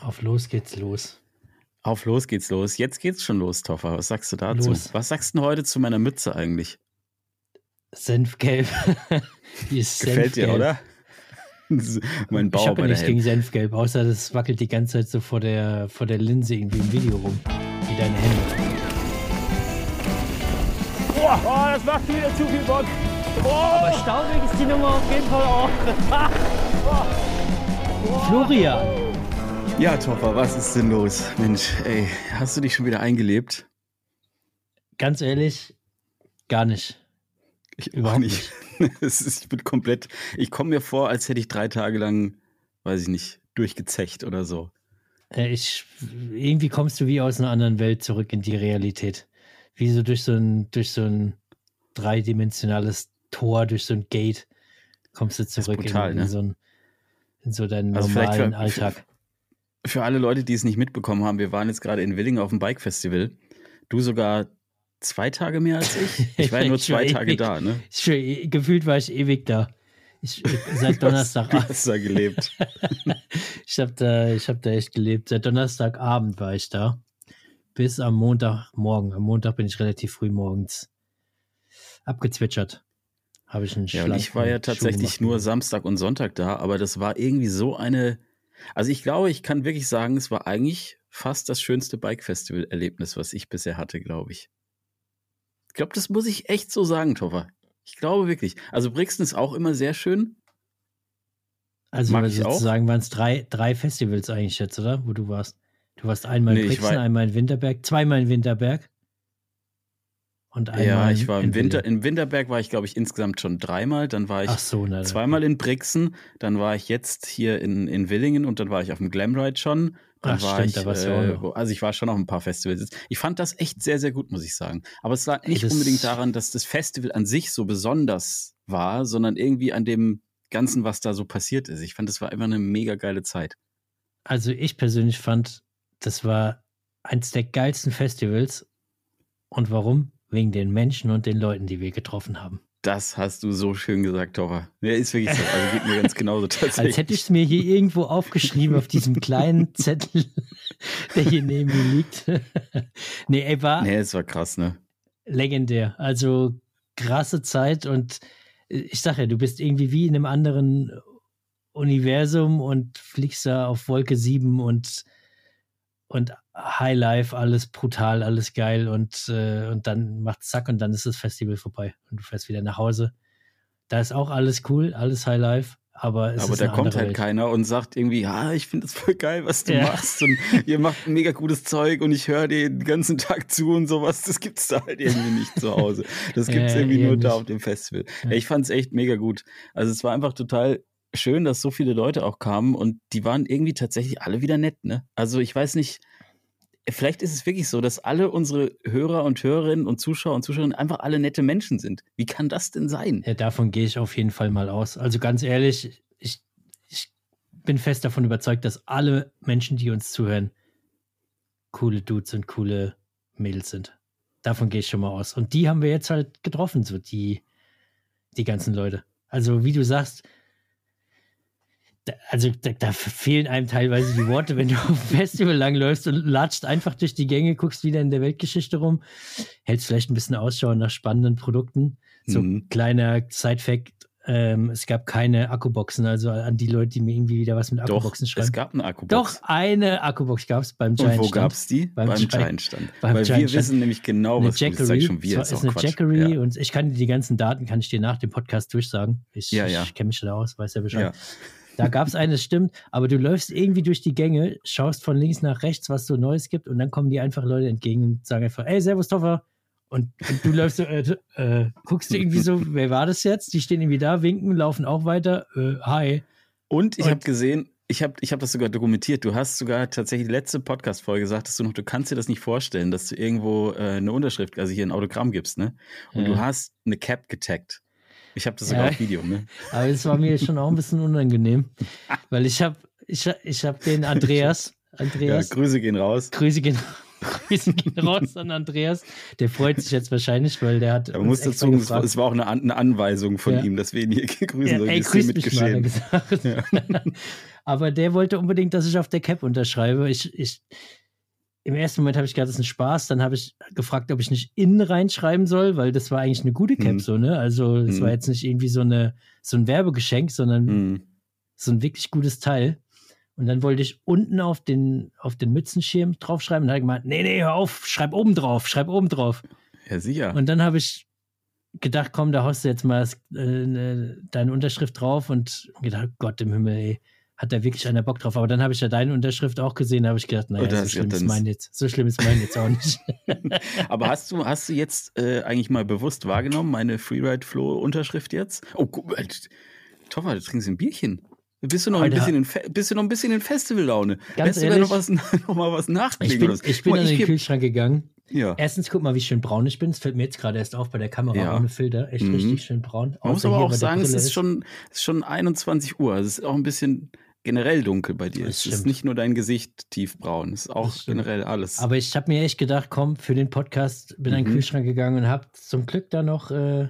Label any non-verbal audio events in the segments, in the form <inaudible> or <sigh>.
Auf los geht's los. Auf los geht's los. Jetzt geht's schon los, Toffer. Was sagst du dazu? Los. Was sagst du heute zu meiner Mütze eigentlich? Senfgelb. <laughs> Die ist Gefällt Senfgelb. dir, oder? <laughs> mein Bauch. Ich habe ja nichts gegen Senfgelb, außer das wackelt die ganze Zeit so vor der, vor der Linse irgendwie im Video rum. Wie deine Hände. Boah, oh, das macht wieder zu viel Bock. Oh. Aber staubig ist die Nummer auf jeden Fall auch. <laughs> Florian. Ja, Topper, was ist denn los? Mensch, ey, hast du dich schon wieder eingelebt? Ganz ehrlich, gar nicht. Ich überhaupt nicht. <laughs> ist, ich bin komplett, ich komme mir vor, als hätte ich drei Tage lang, weiß ich nicht, durchgezecht oder so. Ich, irgendwie kommst du wie aus einer anderen Welt zurück in die Realität. Wie so durch so ein, durch so ein dreidimensionales Tor, durch so ein Gate kommst du zurück brutal, in, in, ne? so ein, in so deinen also normalen für, Alltag. Für, alle Leute, die es nicht mitbekommen haben, wir waren jetzt gerade in Willingen auf dem Bike Festival. Du sogar zwei Tage mehr als ich. Ich war ja nur <laughs> zwei Tage ewig, da, ne? Ich, gefühlt war ich ewig da. Ich, seit <laughs> Donnerstag. Du hast da gelebt. <laughs> ich habe da, hab da echt gelebt. Seit Donnerstagabend war ich da. Bis am Montagmorgen. Am Montag bin ich relativ früh morgens abgezwitschert. Habe ich einen Ja, und ich war ja tatsächlich nur Samstag und Sonntag da, aber das war irgendwie so eine also ich glaube, ich kann wirklich sagen, es war eigentlich fast das schönste Bike-Festival-Erlebnis, was ich bisher hatte, glaube ich. Ich glaube, das muss ich echt so sagen, Toffer. Ich glaube wirklich. Also Brixen ist auch immer sehr schön. Also Mag sozusagen waren es drei, drei Festivals eigentlich jetzt, oder? Wo du warst. Du warst einmal in nee, Brixen, einmal in Winterberg, zweimal in Winterberg. Und einmal ja, ich war im Winter, in Winterberg war ich, glaube ich, insgesamt schon dreimal. Dann war ich so, na, zweimal in Brixen. Dann war ich jetzt hier in, in Willingen und dann war ich auf dem Glamride schon. Dann Ach, war stimmt, ich, da äh, also ich war schon auf ein paar Festivals. Ich fand das echt sehr, sehr gut, muss ich sagen. Aber es lag nicht Ey, unbedingt daran, dass das Festival an sich so besonders war, sondern irgendwie an dem Ganzen, was da so passiert ist. Ich fand, das war einfach eine mega geile Zeit. Also ich persönlich fand, das war eins der geilsten Festivals. Und warum? Wegen den Menschen und den Leuten, die wir getroffen haben. Das hast du so schön gesagt, Tora. Ja, ist wirklich so. Also geht mir ganz genauso <laughs> tatsächlich. Als hätte ich es mir hier irgendwo aufgeschrieben auf diesem kleinen <laughs> Zettel, der hier neben mir liegt. <laughs> nee, ey, war. Nee, es war krass, ne? Legendär. Also krasse Zeit und ich sag ja, du bist irgendwie wie in einem anderen Universum und fliegst da auf Wolke 7 und, und Highlife, alles brutal, alles geil und, äh, und dann macht zack und dann ist das Festival vorbei und du fährst wieder nach Hause. Da ist auch alles cool, alles Highlife. Aber, es aber da kommt halt Welt. keiner und sagt irgendwie, ja, ich finde es voll geil, was du ja. machst und ihr macht ein mega gutes Zeug und ich höre dir den ganzen Tag zu und sowas. Das gibt's da halt irgendwie nicht zu Hause. Das gibt's ja, irgendwie nur nicht. da auf dem Festival. Ja. Ich fand es echt mega gut. Also es war einfach total schön, dass so viele Leute auch kamen und die waren irgendwie tatsächlich alle wieder nett, ne? Also ich weiß nicht, vielleicht ist es wirklich so, dass alle unsere Hörer und Hörerinnen und Zuschauer und Zuschauerinnen einfach alle nette Menschen sind. Wie kann das denn sein? Ja, davon gehe ich auf jeden Fall mal aus. Also ganz ehrlich, ich, ich bin fest davon überzeugt, dass alle Menschen, die uns zuhören, coole Dudes und coole Mädels sind. Davon gehe ich schon mal aus. Und die haben wir jetzt halt getroffen, so die, die ganzen Leute. Also, wie du sagst, also da, da, fehlen einem teilweise die Worte, wenn du auf dem Festival langläufst und latscht einfach durch die Gänge, guckst wieder in der Weltgeschichte rum, hältst vielleicht ein bisschen Ausschau nach spannenden Produkten. So mhm. kleiner Side-Fact, ähm, es gab keine Akkuboxen, also an die Leute, die mir irgendwie wieder was mit Akkuboxen Doch, schreiben. Es gab eine Akkubox. Doch, eine Akkubox gab es beim Giant Und wo gab es die? Beim, beim Giant Stand. Beim Weil Giant wir wissen nämlich genau, was Jackery, du schon wir. ist, ist eine Jackery ja. und ich kann dir die ganzen Daten, kann ich dir nach dem Podcast durchsagen. Ich, ja, ja. ich kenne mich da aus, weiß ja Bescheid. Ja. Da gab es eine, stimmt, aber du läufst irgendwie durch die Gänge, schaust von links nach rechts, was so Neues gibt und dann kommen die einfach Leute entgegen und sagen einfach, ey, Servus Toffer. Und, und du läufst so, äh, äh, guckst du irgendwie so, wer war das jetzt? Die stehen irgendwie da, winken, laufen auch weiter. Äh, hi. Und ich habe gesehen, ich habe ich hab das sogar dokumentiert. Du hast sogar tatsächlich die letzte Podcast-Folge gesagt, dass du noch, du kannst dir das nicht vorstellen, dass du irgendwo äh, eine Unterschrift, also hier ein Autogramm gibst, ne? Und ja. du hast eine Cap getaggt. Ich habe das sogar ja, auf Video, ne? <laughs> Aber es war mir schon auch ein bisschen unangenehm, weil ich habe ich, ich hab den Andreas, Andreas. Ja, Grüße gehen raus. Grüße gehen, <laughs> Grüße gehen raus an Andreas. Der freut sich jetzt wahrscheinlich, weil der hat. Aber muss dazu, es war, es war auch eine, eine, Anweisung von ja. ihm, dass wir ihn hier <laughs> grüßen ja, sollen. Ey, grüß mich mal, gesagt. Ja. Aber der wollte unbedingt, dass ich auf der Cap unterschreibe. Ich, ich, Im ersten Moment habe ich gedacht, das ist ein Spaß. Dann habe ich gefragt, ob ich nicht innen reinschreiben soll, weil das war eigentlich eine gute Cap, mhm. so, ne? Also, es mhm. war jetzt nicht irgendwie so, eine, so ein Werbegeschenk, sondern mhm. so ein wirklich gutes Teil. Und dann wollte ich unten auf den, auf den Mützenschirm draufschreiben. Und habe ich gemeint, nee, nee, hör auf, schreib oben drauf, schreib oben drauf. Ja, sicher. Und dann habe ich gedacht, komm, da haust du jetzt mal äh, ne, deine Unterschrift drauf und gedacht, Gott im Himmel, ey, hat da wirklich einer Bock drauf. Aber dann habe ich ja deine Unterschrift auch gesehen, da habe ich gedacht, naja, so schlimm ist mein jetzt. So schlimm ist mein jetzt auch nicht. <laughs> Aber hast du, hast du jetzt äh, eigentlich mal bewusst wahrgenommen, meine Freeride-Flow-Unterschrift jetzt? Oh, guck mal, Toffer, du trinkst ein Bierchen. Bist du noch ein bisschen in, bist du noch ein bisschen in Festivallaune? Ganz Lässt ehrlich, du noch, was, <laughs> noch mal was nachlegen? Ich bin, ich bin an den Kühlschrank gegangen ja. Erstens, guck mal, wie schön braun ich bin. Es fällt mir jetzt gerade erst auf bei der Kamera ja. ohne Filter. Echt mhm. richtig schön braun. Man muss aber auch sagen, es ist schon, es ist schon 21 Uhr. Also es ist auch ein bisschen generell dunkel bei dir. Das es stimmt. ist nicht nur dein Gesicht tiefbraun, es ist auch generell alles. Aber ich habe mir echt gedacht, komm, für den Podcast bin mhm. in den mhm. Kühlschrank gegangen und habe zum Glück da noch äh,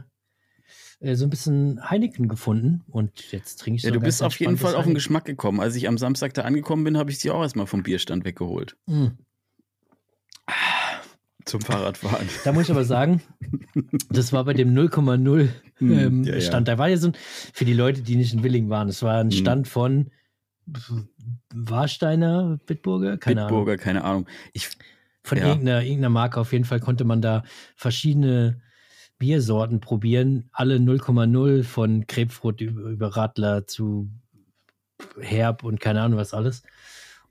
äh, so ein bisschen Heineken gefunden und jetzt trinke ich so Ja, du bist auf jeden Fall auf den Geschmack gekommen. Als ich am Samstag da angekommen bin, habe ich sie auch erstmal vom Bierstand weggeholt. Mhm. Zum Fahrradfahren. Da muss ich aber sagen, das war bei dem 0,0 hm, ähm, ja, Stand. Ja. Da war ja so ein, für die Leute, die nicht in Willing waren, es war ein hm. Stand von Warsteiner, Bitburger, keine Bitburger, Ahnung. keine Ahnung. Ich, von ja. irgendeiner, irgendeiner Marke auf jeden Fall konnte man da verschiedene Biersorten probieren. Alle 0,0 von Krebsfrut über, Radler zu Herb und keine Ahnung was alles.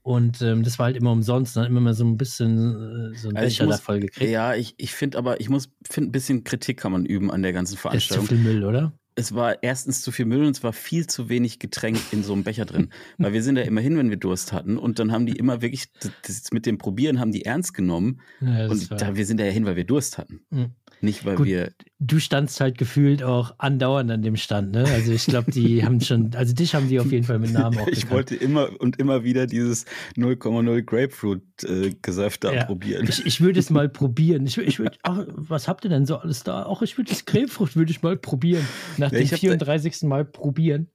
Und ähm, das war halt immer umsonst. Dann immer mal so ein bisschen äh, so ein also Becher da voll gekriegt. Ja, ich, ich finde aber, ich muss, finde, ein bisschen Kritik kann man üben an der ganzen Veranstaltung. Das ist zu viel Müll, oder? Es war erstens zu viel Müll und es war viel zu wenig Getränk in so einem Becher drin. <laughs> Weil wir sind ja immerhin, wenn wir Durst hatten. Und dann haben die immer wirklich, das mit dem Probieren haben die ernst genommen. Ja, und da, wir sind ja hin, weil wir Durst hatten. Mhm. Nicht, weil Gut, wir. Du standst halt gefühlt auch andauernd an dem Stand, ne? Also ich glaube, die <laughs> haben schon, also dich haben die auf jeden Fall mit Namen auch <laughs> Ich wollte immer und immer wieder dieses 0,0 Grapefruit äh, da ja. <laughs> probieren. Ich, ich würde es mal probieren. Ich, ich würde, was habt ihr denn so alles da? Auch ich würde das Grapefruit würde ich mal probieren. Nach ja, dem 34. Mal probieren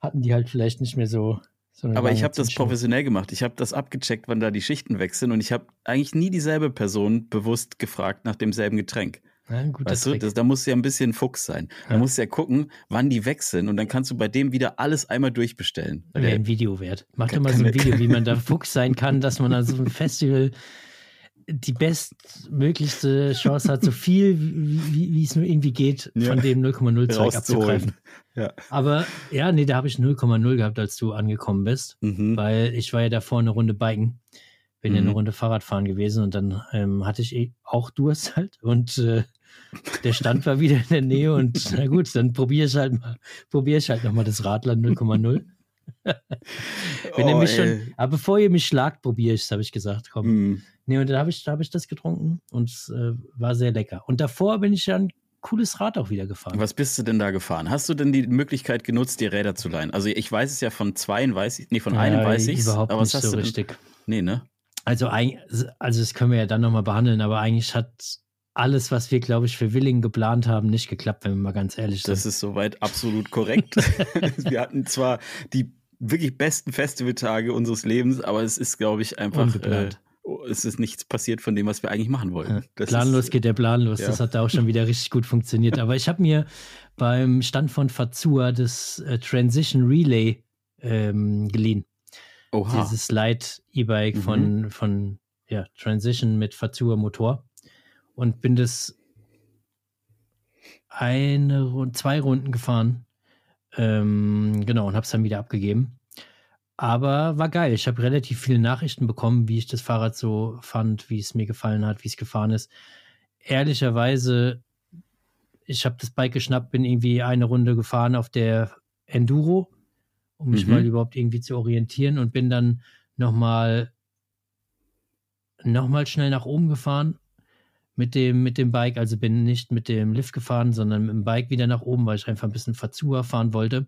hatten die halt vielleicht nicht mehr so so Aber ich habe das professionell gemacht. Ich habe das abgecheckt, wann da die Schichten wechseln und ich habe eigentlich nie dieselbe Person bewusst gefragt nach demselben Getränk. Ja, weißt du, das, da muss ja ein bisschen Fuchs sein. Da musst du ja gucken, wann die wechseln und dann kannst du bei dem wieder alles einmal durchbestellen. Wäre ein Video wert. Mach doch mal so ein Video, wie man da <laughs> Fuchs sein kann, dass man an so einem Festival die bestmöglichste Chance hat, so viel wie, wie es nur irgendwie geht, ja. von dem 0,0 Zeug abzugreifen. <laughs> Ja. Aber ja, nee, da habe ich 0,0 gehabt, als du angekommen bist, mhm. weil ich war ja davor eine Runde Biken bin mhm. ja eine Runde Fahrradfahren gewesen und dann ähm, hatte ich eh auch Durst <laughs> halt und äh, der Stand war wieder in der Nähe und na gut, dann probiere ich halt mal, probiere ich halt nochmal das Radler 0,0. <laughs> Wenn oh, ihr mich schon, aber bevor ihr mich schlagt, probiere ich es, habe ich gesagt. Komm. Mm. Nee, und dann habe ich, hab ich das getrunken und es äh, war sehr lecker. Und davor bin ich ja ein cooles Rad auch wieder gefahren. Was bist du denn da gefahren? Hast du denn die Möglichkeit genutzt, die Räder zu leihen? Also ich weiß es ja von zweien, weiß ich, nee, von einem ja, weiß ich Überhaupt aber nicht so richtig. Nee, ne? Also, also das können wir ja dann nochmal behandeln, aber eigentlich hat alles, was wir, glaube ich, für Willingen geplant haben, nicht geklappt, wenn wir mal ganz ehrlich sind. Das ist soweit absolut korrekt. <laughs> <laughs> wir hatten zwar die wirklich besten Festivaltage unseres Lebens, aber es ist, glaube ich, einfach. Äh, es ist nichts passiert von dem, was wir eigentlich machen wollten. Ja, planlos ist, geht der Plan los. Ja. Das hat da auch schon wieder richtig gut funktioniert. Aber ich habe mir beim Stand von Fazua das äh, Transition Relay ähm, geliehen. Oha. Dieses Light E-Bike mhm. von, von ja, Transition mit Fazua Motor und bin das eine, zwei Runden gefahren. Ähm, genau, und habe es dann wieder abgegeben. Aber war geil. Ich habe relativ viele Nachrichten bekommen, wie ich das Fahrrad so fand, wie es mir gefallen hat, wie es gefahren ist. Ehrlicherweise, ich habe das Bike geschnappt, bin irgendwie eine Runde gefahren auf der Enduro um mich mhm. mal überhaupt irgendwie zu orientieren und bin dann nochmal noch mal schnell nach oben gefahren mit dem, mit dem Bike. Also bin nicht mit dem Lift gefahren, sondern mit dem Bike wieder nach oben, weil ich einfach ein bisschen Fazua fahren wollte.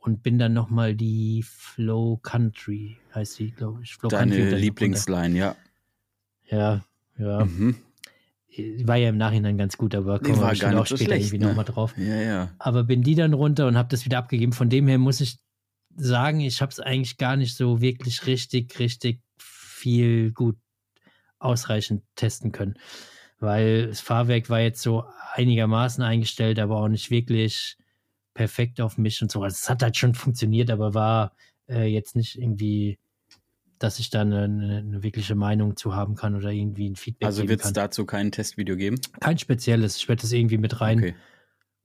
Und bin dann nochmal die Flow Country, heißt sie, glaube ich. Flow Deine Country Lieblingsline, ja. Ja, ja. Mhm. War ja im Nachhinein ganz gut, aber kommen wir auch später schlecht, irgendwie ne? nochmal drauf. Ja, ja. Aber bin die dann runter und habe das wieder abgegeben. Von dem her muss ich sagen, ich habe es eigentlich gar nicht so wirklich richtig, richtig viel gut ausreichend testen können. Weil das Fahrwerk war jetzt so einigermaßen eingestellt, aber auch nicht wirklich perfekt auf mich und so. Also es hat halt schon funktioniert, aber war äh, jetzt nicht irgendwie, dass ich da eine, eine, wirkliche Meinung zu haben kann oder irgendwie ein Feedback Also wird es dazu kein Testvideo geben? Kein spezielles. Ich werde das irgendwie mit rein okay.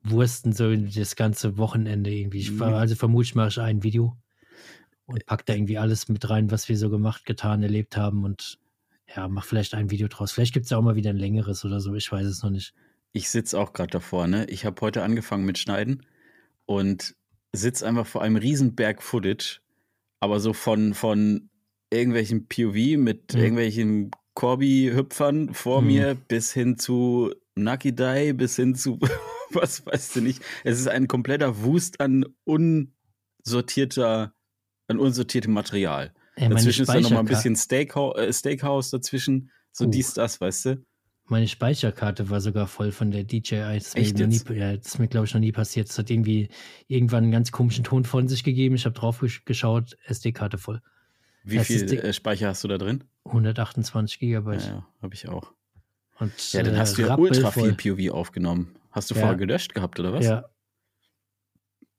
Wursten, so das ganze Wochenende irgendwie. Ich, mhm. Also vermutlich mache ich ein Video und pack da irgendwie alles mit rein, was wir so gemacht, getan, erlebt haben und ja, mach vielleicht ein Video draus. Vielleicht gibt es ja auch mal wieder ein längeres oder so, ich weiß es noch nicht. Ich sitze auch gerade davor, ne? Ich habe heute angefangen mit Schneiden und sitze einfach vor einem riesen Berg Footage, aber so von, von irgendwelchen POV mit mhm. irgendwelchen Corby-Hüpfern vor mhm. mir bis hin zu Die, bis hin zu <laughs> <laughs> was weißt du nicht. Es ist ein kompletter Wust an unsortierter, an unsortiertem Material. Ey, dazwischen ist dann nochmal ein bisschen Steakhouse, äh, Steakhouse dazwischen. So uh. dies, das, weißt du? Meine Speicherkarte war sogar voll von der DJI. Das, Echt mir, nie, ja, das ist mir, glaube ich, noch nie passiert. Es hat irgendwie irgendwann einen ganz komischen Ton von sich gegeben. Ich habe drauf geschaut, SD-Karte voll. Wie das viel äh, Speicher hast du da drin? 128 Gigabyte. Ja, ja habe ich auch. Und, ja, dann hast du ja ultra viel POV aufgenommen. Hast du ja. vorher gelöscht gehabt, oder was? Ja,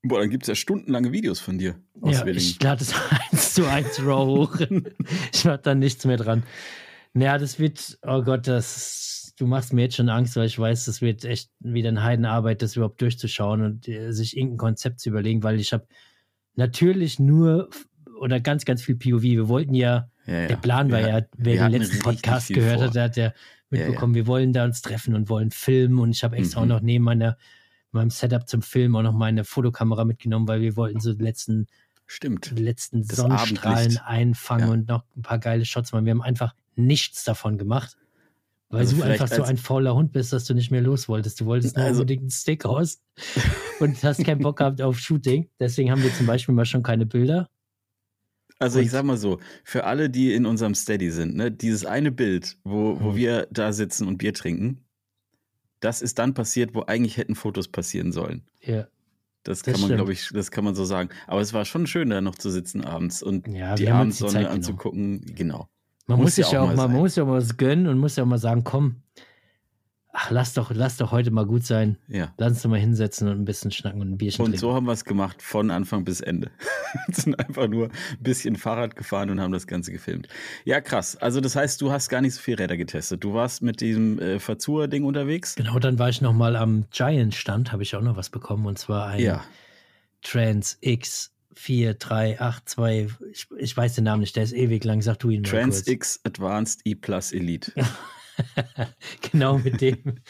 Boah, dann gibt es ja stundenlange Videos von dir. Aus ja, ich lade es <laughs> eins zu eins raw hoch. ich mach da nichts mehr dran. Naja, das wird, oh Gott, das, du machst mir jetzt schon Angst, weil ich weiß, das wird echt wieder eine Heidenarbeit, das überhaupt durchzuschauen und äh, sich irgendein Konzept zu überlegen, weil ich habe natürlich nur oder ganz, ganz viel POV. Wir wollten ja, ja, ja. der Plan war ja, wer den letzten Podcast gehört vor. hat, der hat ja mitbekommen, ja, wir wollen da uns treffen und wollen filmen und ich habe extra mhm. auch noch neben meiner meinem Setup zum Film auch noch meine Fotokamera mitgenommen, weil wir wollten so die letzten, Stimmt. Die letzten das Sonnenstrahlen Abendlicht. einfangen ja. und noch ein paar geile Shots machen. Wir haben einfach nichts davon gemacht. Weil also du einfach so ein fauler Hund bist, dass du nicht mehr los wolltest. Du wolltest nur also, unbedingt ein Steakhouse <laughs> und hast keinen Bock gehabt auf Shooting. Deswegen haben wir zum Beispiel mal schon keine Bilder. Also und ich sag mal so, für alle, die in unserem Steady sind, ne, dieses eine Bild, wo, wo mhm. wir da sitzen und Bier trinken, das ist dann passiert, wo eigentlich hätten Fotos passieren sollen. Ja. Das, das kann man, glaube ich, das kann man so sagen. Aber es war schon schön, da noch zu sitzen abends und ja, die Abendsonne die anzugucken. Genau. Man muss, muss sich ja auch mal, man muss ja auch mal was gönnen und muss ja auch mal sagen, komm, ach, lass doch, lass doch heute mal gut sein. Ja. Lass uns doch mal hinsetzen und ein bisschen schnacken und ein Bierchen und trinken. Und so haben wir es gemacht, von Anfang bis Ende. <laughs> sind einfach nur ein bisschen Fahrrad gefahren und haben das Ganze gefilmt. Ja, krass. Also das heißt, du hast gar nicht so viel Räder getestet. Du warst mit diesem äh, Verzur-Ding unterwegs? Genau, dann war ich noch mal am Giant-Stand, habe ich auch noch was bekommen. Und zwar ein ja. Trans X 4382, ich, ich weiß den Namen nicht, der ist ewig lang, sag du ihn mal Trans kurz. X Advanced E Plus Elite. <laughs> <laughs> genau mit dem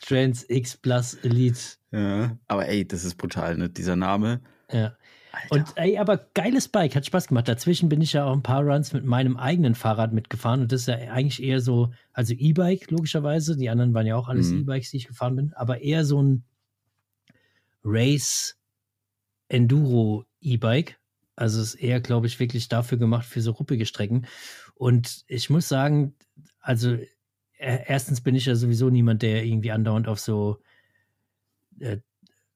Trans X Plus Elite. Ja, aber ey, das ist brutal, ne? Dieser Name. Ja. Alter. Und ey, aber geiles Bike, hat Spaß gemacht. Dazwischen bin ich ja auch ein paar Runs mit meinem eigenen Fahrrad mitgefahren und das ist ja eigentlich eher so, also E-Bike logischerweise, die anderen waren ja auch alles mhm. E-Bikes, die ich gefahren bin, aber eher so ein Race Enduro E-Bike. Also ist eher, glaube ich, wirklich dafür gemacht für so ruppige Strecken. Und ich muss sagen, also erstens bin ich ja sowieso niemand, der irgendwie andauernd auf so äh,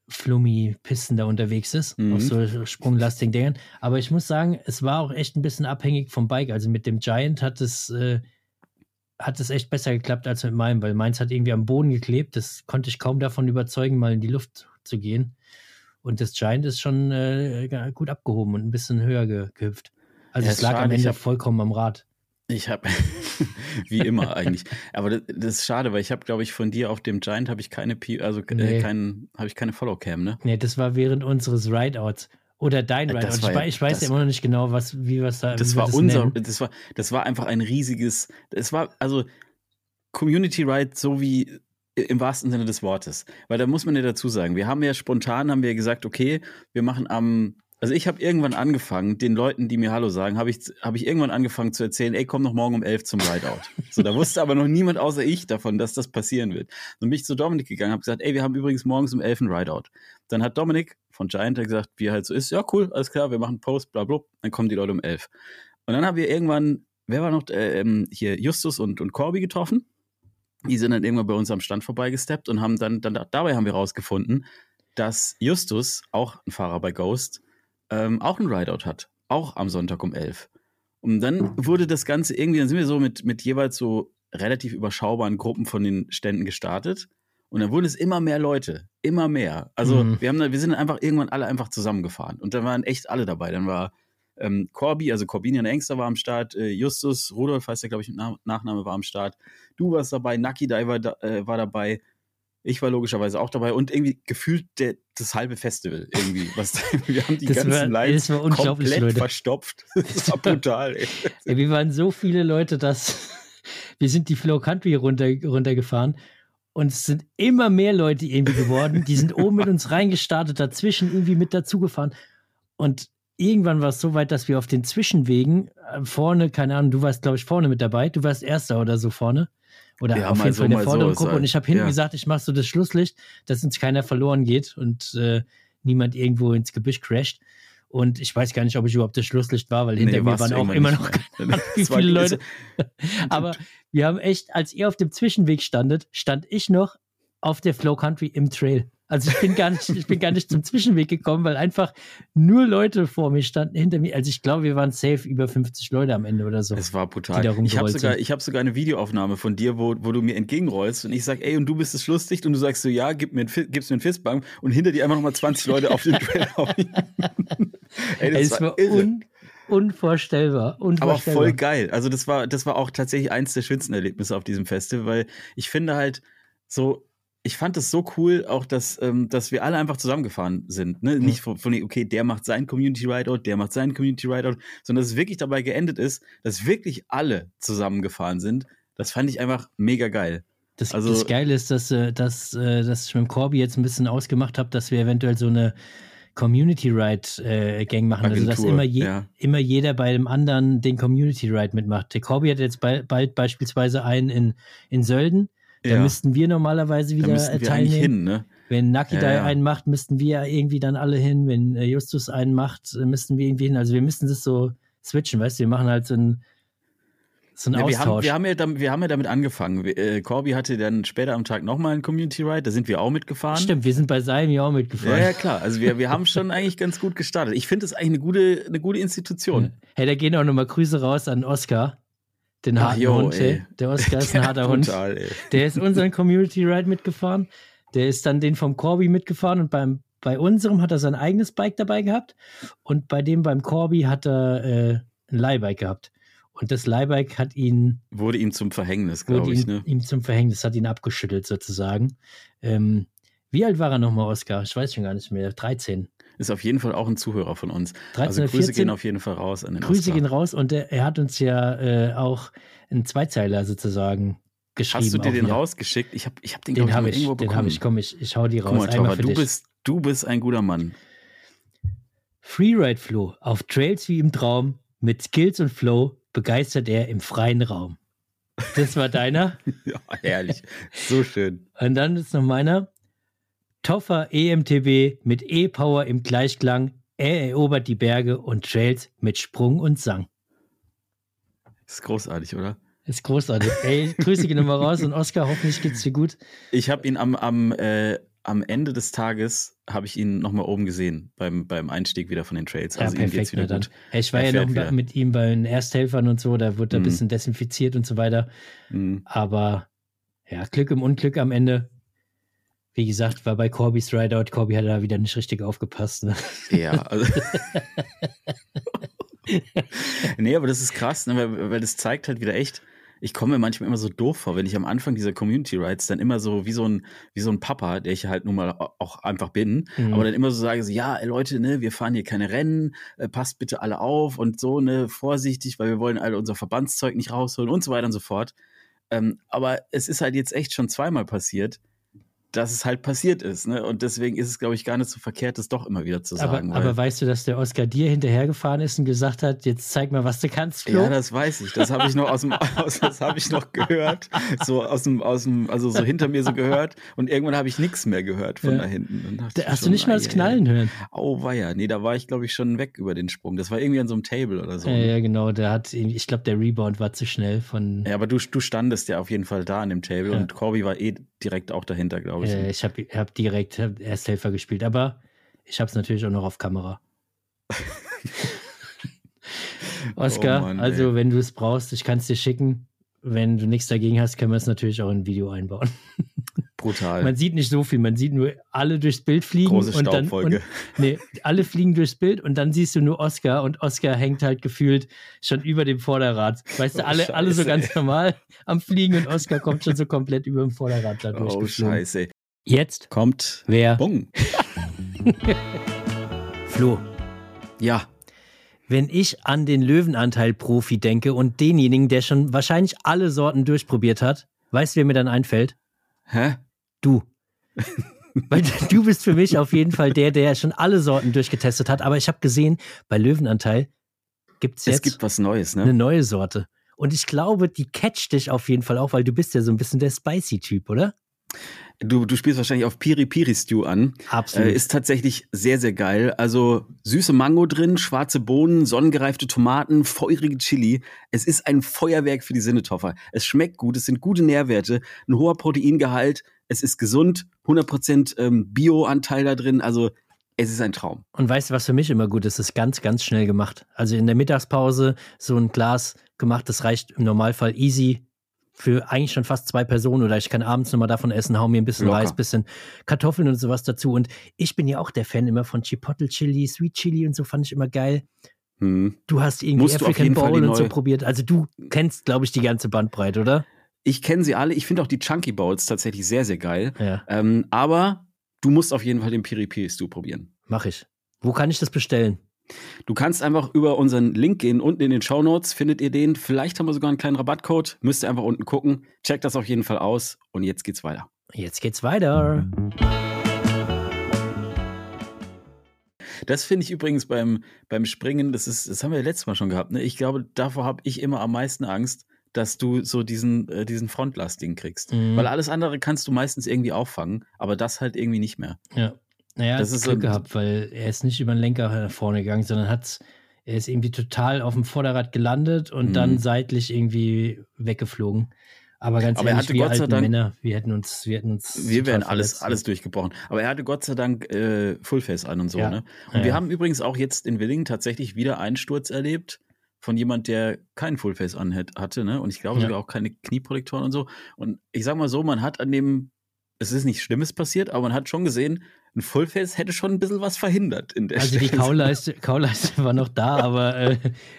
Flummi-Pisten da unterwegs ist, mhm. auf so sprunglastigen Dingern. Aber ich muss sagen, es war auch echt ein bisschen abhängig vom Bike. Also mit dem Giant hat es, äh, hat es echt besser geklappt als mit meinem, weil meins hat irgendwie am Boden geklebt. Das konnte ich kaum davon überzeugen, mal in die Luft zu gehen. Und das Giant ist schon äh, gut abgehoben und ein bisschen höher ge gehüpft. Also ja, es lag schade. am Ende vollkommen am Rad. Ich habe, <laughs> wie immer eigentlich. Aber das, das, ist schade, weil ich habe, glaube ich, von dir auf dem Giant habe ich keine, also äh, nee. äh, keinen, habe ich keine Follow-Cam, ne? Nee, das war während unseres Rideouts. Oder dein Rideout. Ich, ja, ich, weiß ja immer noch nicht genau, was, wie was da. Das war das unser, nennen. das war, das war einfach ein riesiges, es war, also Community Ride, so wie im wahrsten Sinne des Wortes. Weil da muss man ja dazu sagen, wir haben ja spontan, haben wir gesagt, okay, wir machen am also ich habe irgendwann angefangen, den Leuten, die mir Hallo sagen, habe ich, hab ich irgendwann angefangen zu erzählen, ey, komm noch morgen um elf zum Rideout. so, da wusste aber noch niemand außer ich davon, dass das passieren wird. Dann bin ich zu Dominik gegangen, habe gesagt, ey, wir haben übrigens morgens um elf ein Rideout. Dann hat Dominik von Giant gesagt, wie halt so ist, ja cool, alles klar, wir machen Post, bla bla, dann kommen die Leute um elf. Und dann haben wir irgendwann, wer war noch, äh, ähm, hier Justus und, und Corby getroffen. Die sind dann irgendwann bei uns am Stand vorbeigesteppt und haben dann, dann dabei haben wir rausgefunden, dass Justus, auch ein Fahrer bei Ghost, ähm, auch ein Rideout hat. Auch am Sonntag um 11. Und dann wurde das Ganze irgendwie, dann sind wir so mit, mit jeweils so relativ überschaubaren Gruppen von den Ständen gestartet. Und dann wurden es immer mehr Leute, immer mehr. Also mhm. wir, haben, wir sind einfach irgendwann alle einfach zusammengefahren. Und da waren echt alle dabei. Dann war ähm, Corby, also Corbinian Engster war am Start, äh, Justus, Rudolf heißt er, glaube ich, mit Nachname war am Start. Du warst dabei, Naki Dai war, da, äh, war dabei. Ich war logischerweise auch dabei und irgendwie gefühlt der, das halbe Festival irgendwie. <laughs> Was, wir haben die das ganzen war, Lines komplett Leute. verstopft. <laughs> Das war brutal. Ey. Ja, wir waren so viele Leute, dass <laughs> wir sind die Flow Country runter, runtergefahren und es sind immer mehr Leute irgendwie geworden. Die sind oben mit uns reingestartet, dazwischen irgendwie mit dazugefahren. Und irgendwann war es so weit, dass wir auf den Zwischenwegen äh, vorne, keine Ahnung, du warst, glaube ich, vorne mit dabei. Du warst Erster oder so vorne. Oder ja, auf jeden Fall in der vorderen so Gruppe. Und ich habe hinten ja. gesagt, ich mache so das Schlusslicht, dass uns keiner verloren geht und äh, niemand irgendwo ins Gebüsch crasht. Und ich weiß gar nicht, ob ich überhaupt das Schlusslicht war, weil hinter nee, mir waren auch immer noch keine <laughs> wie viele Leute. <laughs> Aber wir haben echt, als ihr auf dem Zwischenweg standet, stand ich noch auf der Flow Country im Trail. Also ich bin gar nicht, ich bin gar nicht zum Zwischenweg gekommen, weil einfach nur Leute vor mir standen hinter mir. Also ich glaube, wir waren safe über 50 Leute am Ende oder so. Es war brutal. Ich habe sogar, ich habe sogar eine Videoaufnahme von dir, wo, wo du mir entgegenrollst und ich sag, ey, und du bist das Schlusslicht und du sagst so, ja, gib mir ein, gibst mir einen Fistbump und hinter dir einfach nochmal 20 Leute auf den <laughs> Trail. ey, das es war, war un unvorstellbar, unvorstellbar. Aber voll geil. Also das war, das war auch tatsächlich eins der schönsten Erlebnisse auf diesem Festival, weil ich finde halt so, ich fand es so cool, auch dass, ähm, dass wir alle einfach zusammengefahren sind. Ne? Mhm. Nicht von, von, okay, der macht sein Community Rideout, der macht seinen Community Rideout, sondern dass es wirklich dabei geendet ist, dass wirklich alle zusammengefahren sind. Das fand ich einfach mega geil. Das, also, das Geile ist, dass, äh, dass, äh, dass ich mit Corby jetzt ein bisschen ausgemacht habe, dass wir eventuell so eine Community Ride äh, Gang machen. Agentur, also dass immer, je, ja. immer jeder bei dem anderen den Community Ride mitmacht. Der Corby hat jetzt bald, bald beispielsweise einen in, in Sölden da müssten wir normalerweise wieder da teilnehmen. Hin, ne? Wenn Naki ja, ja. einen macht, müssten wir irgendwie dann alle hin. Wenn äh, Justus einen macht, äh, müssten wir irgendwie hin. Also wir müssen das so switchen, weißt du? Wir machen halt so ein so ein ja. Wir haben, wir, haben ja damit, wir haben ja damit angefangen. Äh, Corby hatte dann später am Tag nochmal einen Community Ride, da sind wir auch mitgefahren. Stimmt, wir sind bei seinem Jahr auch mitgefahren. Ja, ja klar. Also wir, wir haben schon eigentlich ganz gut gestartet. Ich finde das eigentlich eine gute, eine gute Institution. Ja. Hey, da gehen auch nochmal Grüße raus an Oscar den harten jo, Hund. Ey. Der Oscar ist ein harter Hund. Total, der ist unseren Community Ride mitgefahren. Der ist dann den vom Corby mitgefahren und beim, bei unserem hat er sein eigenes Bike dabei gehabt und bei dem beim Corby hat er äh, ein Leihbike gehabt. Und das Leihbike hat ihn. Wurde ihm zum Verhängnis, glaube ich. Ne? Ihm zum Verhängnis, hat ihn abgeschüttelt sozusagen. Ähm, wie alt war er nochmal, Oscar? Ich weiß schon gar nicht mehr. 13 ist auf jeden Fall auch ein Zuhörer von uns. 13, also Grüße 14, gehen auf jeden Fall raus an den Grüße Oscar. gehen raus und er, er hat uns ja äh, auch einen Zweizeiler sozusagen geschrieben. Hast du dir den wieder. rausgeschickt? Ich habe ich hab den, den hab ich, irgendwo bekommen. Den habe ich, komm, ich, ich hau die raus. Guck mal, Einmal du, bist, du bist ein guter Mann. Freeride Flow auf Trails wie im Traum, mit Skills und Flow begeistert er im freien Raum. Das war deiner. <laughs> ja, herrlich. So schön. Und dann ist noch meiner. Toffer EMTB mit E-Power im Gleichklang. Er erobert die Berge und Trails mit Sprung und Sang. Ist großartig, oder? Ist großartig. Ey, Grüße gehen nochmal raus und Oskar, hoffentlich geht's dir gut. Ich habe ihn am, am, äh, am Ende des Tages habe ich ihn nochmal oben gesehen beim, beim Einstieg wieder von den Trails. Also ja, perfekt, ihm geht's wieder gut. Hey, ich war er ja noch wieder. mit ihm bei den Ersthelfern und so, da wurde er mhm. ein bisschen desinfiziert und so weiter. Mhm. Aber ja, Glück im Unglück am Ende. Wie gesagt, war bei Corbys Rideout. Corby hat da wieder nicht richtig aufgepasst. Ne? Ja, also. <laughs> <laughs> nee, aber das ist krass, ne? weil, weil das zeigt halt wieder echt, ich komme mir manchmal immer so doof vor, wenn ich am Anfang dieser Community Rides dann immer so wie so ein, wie so ein Papa, der ich halt nun mal auch einfach bin, mhm. aber dann immer so sage, so, ja, Leute, ne, wir fahren hier keine Rennen, äh, passt bitte alle auf und so, ne, vorsichtig, weil wir wollen alle unser Verbandszeug nicht rausholen und so weiter und so fort. Ähm, aber es ist halt jetzt echt schon zweimal passiert, dass es halt passiert ist. Ne? Und deswegen ist es, glaube ich, gar nicht so verkehrt, das doch immer wieder zu sagen. Aber, aber weißt du, dass der Oscar dir hinterhergefahren ist und gesagt hat, jetzt zeig mal, was du kannst, Flo? Ja, das weiß ich. Das habe ich noch aus dem, <laughs> aus, das habe ich noch gehört. So aus dem, aus dem, also so hinter mir so gehört. Und irgendwann habe ich nichts mehr gehört von ja. da hinten. Da hast schon, du nicht mal das Knallen hören? Oh, war ja. Nee, da war ich, glaube ich, schon weg über den Sprung. Das war irgendwie an so einem Table oder so. Ja, ne? ja genau. Der hat, ich glaube, der Rebound war zu schnell von. Ja, aber du, du standest ja auf jeden Fall da an dem Table und Corby war eh direkt auch dahinter, glaube ich. Äh, ich habe hab direkt Ersthelfer gespielt, aber ich habe es natürlich auch noch auf Kamera. <laughs> Oscar, oh Mann, also wenn du es brauchst, ich kann es dir schicken. Wenn du nichts dagegen hast, können wir es natürlich auch in ein Video einbauen. <laughs> Brutal. Man sieht nicht so viel, man sieht nur alle durchs Bild fliegen. Große und dann, und, <laughs> nee, alle fliegen durchs Bild und dann siehst du nur Oscar und Oscar hängt halt gefühlt schon über dem Vorderrad. Weißt du, oh, alle, Scheiße, alle so ganz normal am Fliegen und Oscar kommt schon so komplett über dem Vorderrad da durch. Oh, Scheiße. Jetzt kommt wer? Bung. <laughs> Flo. Ja. Wenn ich an den Löwenanteil-Profi denke und denjenigen, der schon wahrscheinlich alle Sorten durchprobiert hat, weißt du, wer mir dann einfällt? Hä? Du. Weil <laughs> du bist für mich auf jeden Fall der, der schon alle Sorten durchgetestet hat. Aber ich habe gesehen, bei Löwenanteil gibt es jetzt es gibt was Neues, ne? eine neue Sorte. Und ich glaube, die catcht dich auf jeden Fall auch, weil du bist ja so ein bisschen der Spicy-Typ, oder? Du, du spielst wahrscheinlich auf Piri Piri Stew an. Absolut. Äh, ist tatsächlich sehr, sehr geil. Also süße Mango drin, schwarze Bohnen, sonnengereifte Tomaten, feurige Chili. Es ist ein Feuerwerk für die Sinnetoffer. Es schmeckt gut, es sind gute Nährwerte, ein hoher Proteingehalt, es ist gesund, 100% ähm, Bio-Anteil da drin. Also es ist ein Traum. Und weißt du, was für mich immer gut ist? Es ist ganz, ganz schnell gemacht. Also in der Mittagspause so ein Glas gemacht, das reicht im Normalfall easy für eigentlich schon fast zwei Personen oder ich kann abends nochmal davon essen, hau mir ein bisschen Locker. Reis, bisschen Kartoffeln und sowas dazu. Und ich bin ja auch der Fan immer von Chipotle Chili, Sweet Chili und so fand ich immer geil. Hm. Du hast irgendwie Musst African Bowl und so probiert. Also du kennst, glaube ich, die ganze Bandbreite, oder? Ich kenne sie alle. Ich finde auch die Chunky Bowls tatsächlich sehr, sehr geil. Ja. Ähm, aber du musst auf jeden Fall den Piri Piri Stew probieren. Mach ich. Wo kann ich das bestellen? Du kannst einfach über unseren Link gehen. Unten in den Show Notes findet ihr den. Vielleicht haben wir sogar einen kleinen Rabattcode. Müsst ihr einfach unten gucken. Checkt das auf jeden Fall aus. Und jetzt geht's weiter. Jetzt geht's weiter. Das finde ich übrigens beim, beim Springen, das, ist, das haben wir ja letztes Mal schon gehabt. Ne? Ich glaube, davor habe ich immer am meisten Angst, dass du so diesen, äh, diesen Frontlast-Ding kriegst. Mhm. Weil alles andere kannst du meistens irgendwie auffangen, aber das halt irgendwie nicht mehr. Ja. Naja, das ist Glück so, gehabt, weil er ist nicht über den Lenker nach vorne gegangen, sondern hat er ist irgendwie total auf dem Vorderrad gelandet und mhm. dann seitlich irgendwie weggeflogen. Aber ganz Aber ehrlich, wir sei Dank, Männer, wir hätten uns, wir hätten uns. Wir wären alles, alles durchgebrochen. Aber er hatte Gott sei Dank äh, Fullface an und so, ja. ne? Und ja, wir ja. haben übrigens auch jetzt in Willingen tatsächlich wieder einen Sturz erlebt von jemand, der keinen Fullface an hatte, ne? Und ich glaube sogar auch keine Knieprotektoren und so. Und ich sag mal so, man hat an dem, es ist nichts Schlimmes passiert, aber man hat schon gesehen, ein Fullface hätte schon ein bisschen was verhindert in der Also Stelle. die Kauleiste, <laughs> Kauleiste war noch da, aber äh,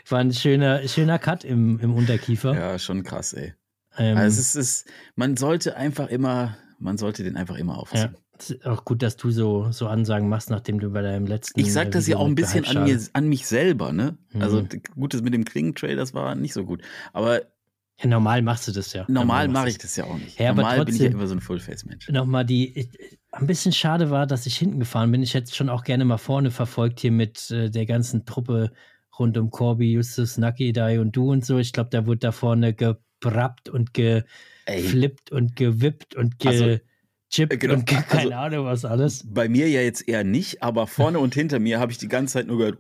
war ein schöner, schöner Cut im, im Unterkiefer. Ja, schon krass, ey. Ähm, also es ist, man sollte einfach immer, man sollte den einfach immer aufziehen. Ja. Es ist auch gut, dass du so, so Ansagen machst, nachdem du bei deinem letzten. Ich sag das ja Video auch ein bisschen an, mir, an mich selber, ne? Mhm. Also gut, das mit dem Klingentrail, das war nicht so gut. Aber Ja, normal machst du das ja. normal machst mache ich das ja auch nicht. Ja, normal bin ich ja trotzdem- immer so ein Fullface-Mensch. Nochmal die, ein bisschen schade war, dass ich hinten gefahren bin. Ich hätte schon auch gerne mal vorne verfolgt hier mit äh, der ganzen Truppe rund um Corby, Justus, Naki, Dai und du und so. Ich glaube, da wurde da vorne gebrappt und geflippt und gewippt und Also, gechippt äh, genau, und ge also- keine Ahnung was alles. bei mir ja jetzt eher nicht, aber vorne und hinter mir habe ich die ganze Zeit nur gehört.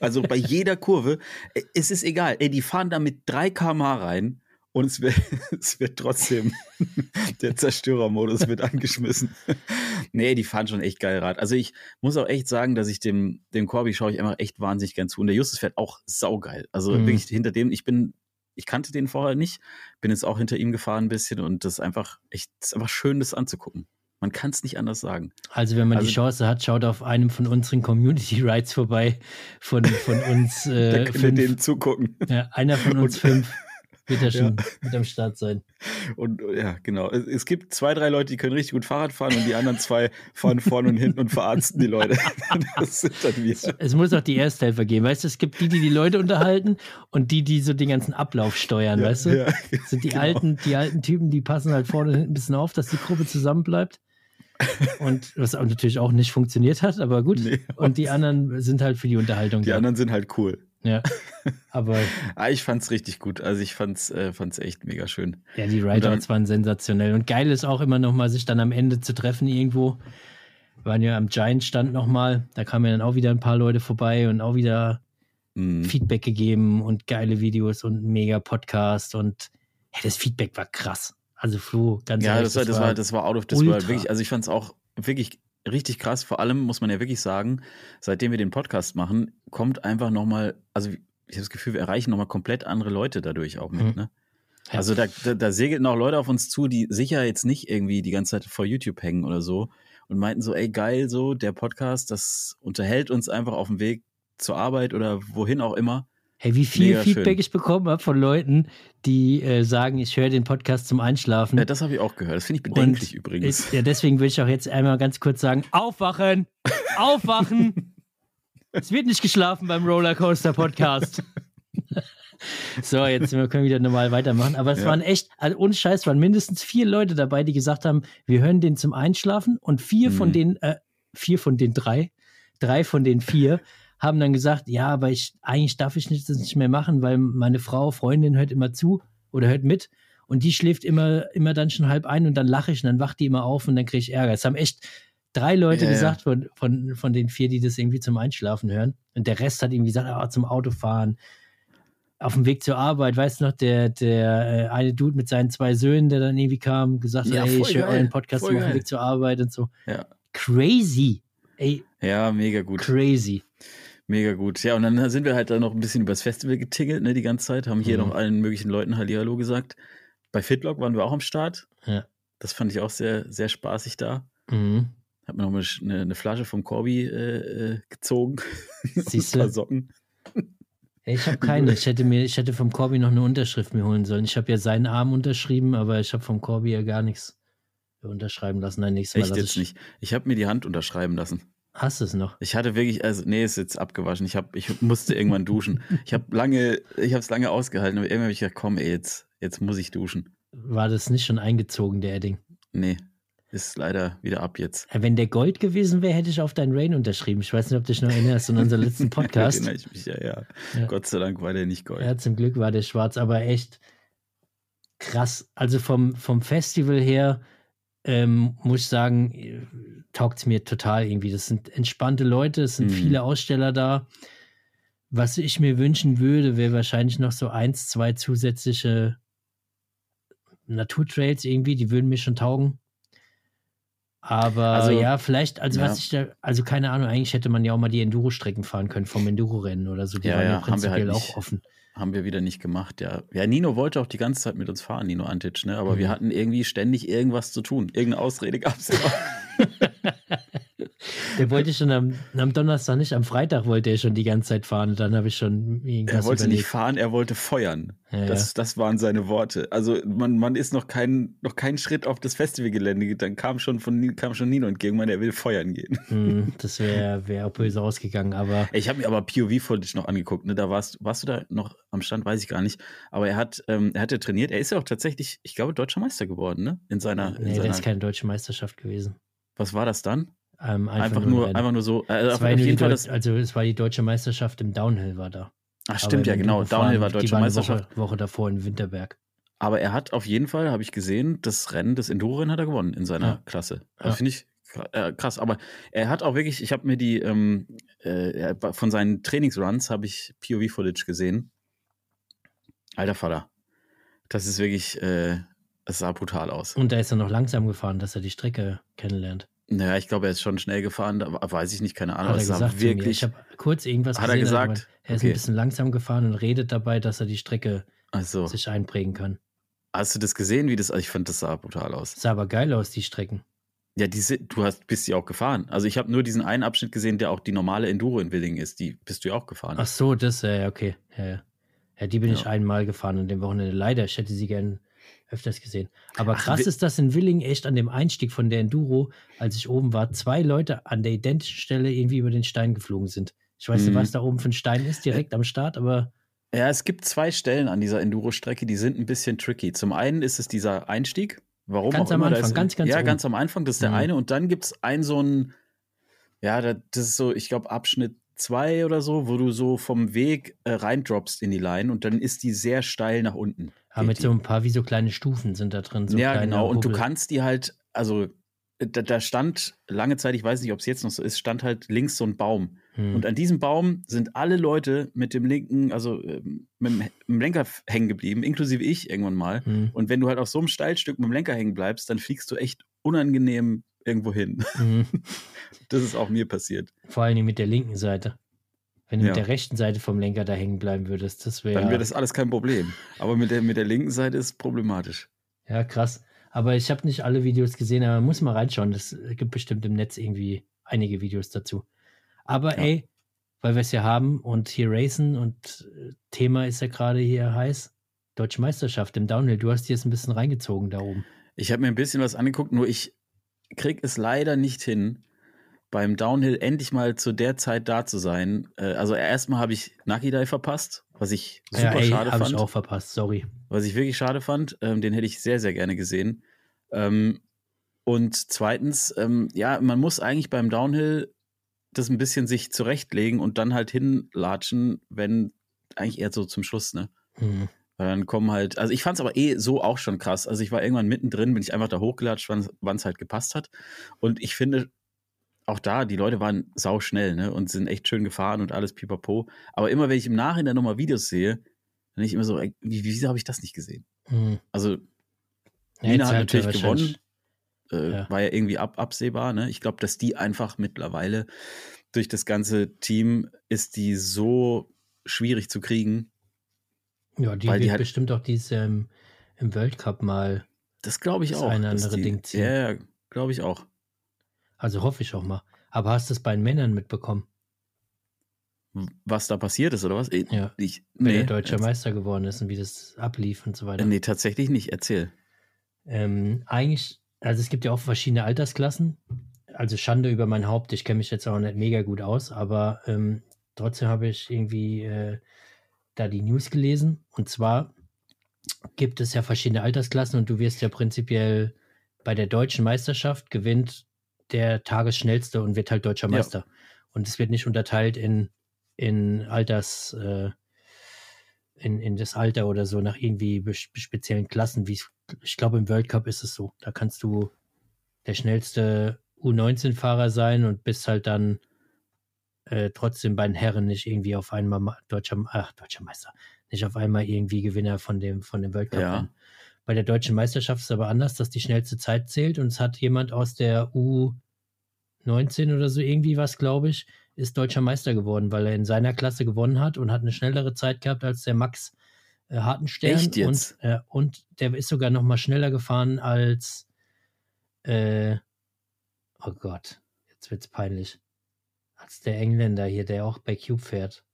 Also bei jeder Kurve, äh, es ist egal, ey, die fahren da mit 3 km/h rein und es wird, <laughs> es wird trotzdem, <laughs> der Zerstörermodus wird angeschmissen. <laughs> Nee, die fahren schon echt geil Rad. Also ich muss auch echt sagen, dass ich dem, dem Corby schaue ich immer echt wahnsinnig gern zu. Und der Justus fährt auch saugeil. Also Mhm. wirklich hinter dem, ich bin, ich kannte den vorher nicht, bin jetzt auch hinter ihm gefahren ein bisschen und das ist einfach echt, das ist einfach schön, das anzugucken. Man kann es nicht anders sagen. Also wenn man die Also- Chance hat, schaut auf einem von unseren Community Rides vorbei. Von, von uns Da äh, könnt ihr fünf. denen zugucken. Ja, einer von uns Und- fünf wird ja schon Ja. mit am Start sein. Und ja, genau. Es, es gibt zwei, drei Leute, die können richtig gut Fahrrad fahren und die anderen zwei fahren vorne und hinten und verarzten die Leute. <laughs> Das sind dann wir. Es muss auch die Ersthelfer geben. Weißt du, es gibt die, die die Leute unterhalten und die, die so den ganzen Ablauf steuern, Ja, weißt du? ja, Das sind die, genau. alten, die alten Typen, die passen halt vorne und hinten ein bisschen auf, dass die Gruppe zusammenbleibt. Und was natürlich auch nicht funktioniert hat, aber gut. Nee. Und die anderen sind halt für die Unterhaltung Die da. anderen sind halt cool. Ja. <laughs> Aber Ah, ich fand's richtig gut. Also ich fand's, äh, fand's echt mega schön. ja, die dann- waren sensationell. Und geil ist auch immer noch mal, sich dann am Ende zu treffen irgendwo. Wir waren ja am Giant-Stand noch mal. Da kamen ja dann auch wieder ein paar Leute vorbei und auch wieder Mhm. Feedback gegeben und geile Videos und ein mega Podcast und hey, das Feedback war krass. Also Flo, ganz Ja, ehrlich, das war, das war, das war out of, das ultra. war wirklich, also ich fand's auch wirklich richtig krass. Vor allem muss man ja wirklich sagen, seitdem wir den Podcast machen, kommt einfach nochmal, also ich habe das Gefühl, wir erreichen nochmal komplett andere Leute dadurch auch mit, mhm. ne? Also da, da, da segelten auch Leute auf uns zu, die sicher jetzt nicht irgendwie die ganze Zeit vor YouTube hängen oder so und meinten so, ey geil, so der Podcast, das unterhält uns einfach auf dem Weg zur Arbeit oder wohin auch immer. Hey, wie viel Mega Feedback schön. ich bekommen habe von Leuten, die äh, sagen, ich höre den Podcast zum Einschlafen. Ja, das habe ich auch gehört. Das finde ich bedenklich Und, übrigens. ja, deswegen will ich auch jetzt einmal ganz kurz sagen: Aufwachen! Aufwachen! <laughs> es wird nicht geschlafen beim Rollercoaster Podcast. <laughs> so, jetzt können wir wieder normal weitermachen. Aber es ja. waren echt, also ohne Scheiß, waren mindestens vier Leute dabei, die gesagt haben, wir hören den zum Einschlafen. Und vier mhm. von den, äh, vier von den drei, drei von den vier <laughs> haben dann gesagt, ja, aber ich, eigentlich darf ich das nicht mehr machen, weil meine Frau, Freundin hört immer zu oder hört mit und die schläft immer, immer dann schon halb ein und dann lache ich und dann wacht die immer auf und dann kriege ich Ärger. Es haben echt drei Leute ja, gesagt Von, von, von den vier, die das irgendwie zum Einschlafen hören. Und der Rest hat irgendwie gesagt, ah, zum Autofahren, auf dem Weg zur Arbeit, weißt du noch, der, der äh, eine Dude mit seinen zwei Söhnen, der dann irgendwie kam, gesagt hat, ja, ey, ich höre euren Podcast auf dem Weg zur Arbeit und so. Ja. Crazy. Ey. Ja, mega gut. Crazy. Mega gut. Ja, und dann sind wir halt da noch ein bisschen übers Festival getingelt, ne, die ganze Zeit, haben hier mhm. noch allen möglichen Leuten Hallihallo gesagt. Bei Fitlock waren wir auch am Start. Ja. Das fand ich auch sehr, sehr spaßig da. Mhm. Hab mir noch mal eine, eine Flasche vom Corby äh, äh gezogen. <laughs> Siehst du? Socken. Ich habe keine. <laughs> Ich hätte mir, ich hätte vom Corby noch eine Unterschrift mir holen sollen. Ich habe ja seinen Arm unterschrieben, aber ich habe vom Corby ja gar nichts unterschreiben lassen. Nein, nächstes Mal. Echt jetzt ich... nicht. Ich habe mir die Hand unterschreiben lassen. Hast du es noch? Ich hatte wirklich, also nee, ist jetzt abgewaschen. Ich, hab, ich musste irgendwann duschen. Ich habe lange, ich habe es lange ausgehalten, aber irgendwann habe ich gedacht, komm, ey, jetzt, jetzt muss ich duschen. War das nicht schon eingezogen, der Edding? Nee, ist leider wieder ab jetzt. Wenn der Gold gewesen wäre, hätte ich auf dein Rain unterschrieben. Ich weiß nicht, ob du dich noch erinnerst an unseren letzten <laughs> Podcast. Erinnere ich mich, ja, ja, ja. Gott sei Dank war der nicht Gold. Ja, zum Glück war der schwarz, aber echt krass. Also vom, vom Festival her ähm, muss ich sagen, taugt es mir total irgendwie. Das sind entspannte Leute, es sind mhm. viele Aussteller da. Was ich mir wünschen würde, wäre wahrscheinlich noch so eins, zwei zusätzliche Naturtrails irgendwie, die würden mir schon taugen. Aber also, ja, vielleicht, also ja. was ich da, also keine Ahnung, eigentlich hätte man ja auch mal die Enduro-Strecken fahren können vom Enduro-Rennen oder so. Die ja, waren ja, prinzipiell halt auch offen. Haben wir wieder nicht gemacht, ja. Ja, Nino wollte auch die ganze Zeit mit uns fahren, Nino Antic, ne? Aber mhm. wir hatten irgendwie ständig irgendwas zu tun. Irgendeine Ausrede gab es immer. <laughs> <laughs> Der wollte schon am, am, Donnerstag nicht, am Freitag wollte er schon die ganze Zeit fahren. Und dann habe ich schon irgendwas Er wollte überlegt. nicht fahren, er wollte feuern. Ja, das, ja. das waren seine Worte. Also man, man ist noch kein, noch kein Schritt auf das Festivalgelände. Dann kam schon von kam schon Nino entgegen, meinte, er will feuern gehen. Mm, <laughs> das wäre wär auch böse ausgegangen. Aber ich habe mir aber POV-Footage noch angeguckt. Ne? Da warst, warst du da noch am Stand, weiß ich gar nicht. Aber er hat, ähm, er hat ja trainiert. Er ist ja auch tatsächlich, ich glaube, deutscher Meister geworden, ne? In seiner. Nee, in seiner... das ist keine deutsche Meisterschaft gewesen. Was war das dann? Ähm, einfach, einfach, nur, nur einfach nur so. Es auf, jeden Fall das also es war die deutsche Meisterschaft im Downhill war da. Ach stimmt ja genau. Downhill war deutsche Meisterschaft. Woche, Woche davor in Winterberg. Aber er hat auf jeden Fall, habe ich gesehen, das Rennen, das Enduro-Rennen hat er gewonnen in seiner ja. Klasse. Also ja. Finde ich äh, krass. Aber er hat auch wirklich, ich habe mir die ähm, äh, von seinen Trainingsruns habe ich POV-Footage gesehen. Alter Vater. Das ist wirklich, äh, das sah brutal aus. Und da ist er noch langsam gefahren, dass er die Strecke kennenlernt. Naja, ich glaube, er ist schon schnell gefahren, da weiß ich nicht, keine Ahnung. Hat er gesagt, wirklich, ich habe kurz irgendwas hat gesehen, er gesagt, er ist okay. ein bisschen langsam gefahren und redet dabei, dass er die Strecke so. sich einprägen kann. Hast du das gesehen, wie das, ich fand, das sah brutal aus. Sah aber geil aus, die Strecken. Ja, diese, du hast, bist die auch gefahren. Also ich habe nur diesen einen Abschnitt gesehen, der auch die normale Enduro in Willingen ist. Die bist du ja auch gefahren. Ach so, das, ja, okay. Ja, ja. ja die bin ja. ich einmal gefahren an dem Wochenende. Leider, ich hätte sie gern öfters gesehen. Aber krass Ach, ist, dass in Willing echt an dem Einstieg von der Enduro, als ich oben war, zwei Leute an der identischen Stelle irgendwie über den Stein geflogen sind. Ich weiß nicht, mhm. was da oben für ein Stein ist, direkt am Start, aber. Ja, es gibt zwei Stellen an dieser Enduro-Strecke, die sind ein bisschen tricky. Zum einen ist es dieser Einstieg. Warum ganz auch am immer. Anfang, ist, ganz, ganz Ja, oben. ganz am Anfang, das ist der mhm. eine. Und dann gibt es einen so ein, ja, das ist so, ich glaube, Abschnitt zwei oder so, wo du so vom Weg äh, reindroppst in die Line und dann ist die sehr steil nach unten. Mit so ein paar, wie so kleine Stufen sind da drin. So ja, genau. Und du kannst die halt, also da, da, stand lange Zeit, ich weiß nicht, ob es jetzt noch so ist, stand halt links so ein Baum. Hm. Und an diesem Baum sind alle Leute mit dem linken, also ähm, mit, dem, Lenker hängen geblieben, inklusive ich irgendwann mal. Hm. Und wenn du halt auf so einem Steilstück mit dem Lenker hängen bleibst, dann fliegst du echt unangenehm irgendwo hin. Mhm. <laughs> Das ist auch mir passiert. Vor allem mit der linken Seite. Wenn du ja. mit der rechten Seite vom Lenker da hängen bleiben würdest, das wäre. Dann wäre das alles kein Problem. Aber mit der, mit der linken Seite ist es problematisch. Ja, krass. Aber ich habe nicht alle Videos gesehen, aber man muss mal reinschauen. Es gibt bestimmt im Netz irgendwie einige Videos dazu. Aber ja. ey, weil wir es ja haben und hier racen und äh, Thema ist ja gerade hier heiß. Deutsche Meisterschaft im Downhill. Du hast dir jetzt ein bisschen reingezogen da oben. Ich habe mir ein bisschen was angeguckt, nur ich krieg es leider nicht hin, beim Downhill endlich mal zu der Zeit da zu sein. Äh, also erstmal habe ich Nakidai verpasst, was ich super ja, ey, schade fand. Habe ich auch verpasst, sorry. Was ich wirklich schade fand, ähm, den hätte ich sehr, sehr gerne gesehen. Ähm, und zweitens, ähm, ja, man muss eigentlich beim Downhill das ein bisschen sich zurechtlegen und dann halt hinlatschen, wenn eigentlich eher so zum Schluss, ne? Mhm. Weil dann kommen halt, also ich fand es aber eh so auch schon krass. Also ich war irgendwann mittendrin, bin ich einfach da hochgelatscht, wann es halt gepasst hat. Und ich finde, auch da, die Leute waren sau schnell, ne? Und sind echt schön gefahren und alles pipapo. Aber immer wenn ich im Nachhinein nochmal Videos sehe, dann bin ich immer so, wie, wieso habe ich das nicht gesehen? Mhm. Also, Nina hat natürlich gewonnen. Äh, ja. War ja irgendwie ab, absehbar, ne? Ich glaube, dass die einfach mittlerweile durch das ganze Team ist die so schwierig zu kriegen. Ja, die wird die halt, bestimmt auch dieses ähm, im World Cup mal das glaube ich auch. Ein andere die, Ding ziehen. Ja, glaube ich auch. Also hoffe ich auch mal. Aber hast du es bei den Männern mitbekommen? Was da passiert ist, oder was? Ja. Ich, nee, Wer der deutsche Meister geworden ist und wie das ablief und so weiter. Nee, tatsächlich nicht. Erzähl. Ähm, eigentlich, also es gibt ja auch verschiedene Altersklassen. Also Schande über mein Haupt. Ich kenne mich jetzt auch nicht mega gut aus, aber ähm, trotzdem habe ich irgendwie äh, da die News gelesen. Und zwar gibt es ja verschiedene Altersklassen und du wirst ja prinzipiell bei der deutschen Meisterschaft gewinnt der Tagesschnellste und wird halt deutscher Meister. Ja. Und es wird nicht unterteilt in, in Alters, äh, in, in das Alter oder so nach irgendwie speziellen Klassen, wie ich glaube im World Cup ist es so. Da kannst du der schnellste U19-Fahrer sein und bist halt dann äh, trotzdem bei den Herren nicht irgendwie auf einmal deutscher, ach, deutscher Meister, nicht auf einmal irgendwie Gewinner von dem, von dem World Cup. Ja. Bei der deutschen Meisterschaft ist es aber anders, dass die schnellste Zeit zählt und es hat jemand aus der U 19 oder so irgendwie was, glaube ich, ist deutscher Meister geworden, weil er in seiner Klasse gewonnen hat und hat eine schnellere Zeit gehabt als der Max äh, Hartenstern. Echt jetzt? Und, äh, und der ist sogar noch mal schneller gefahren als äh, oh Gott, jetzt wird's peinlich. Als der Engländer hier, der auch bei Cube fährt.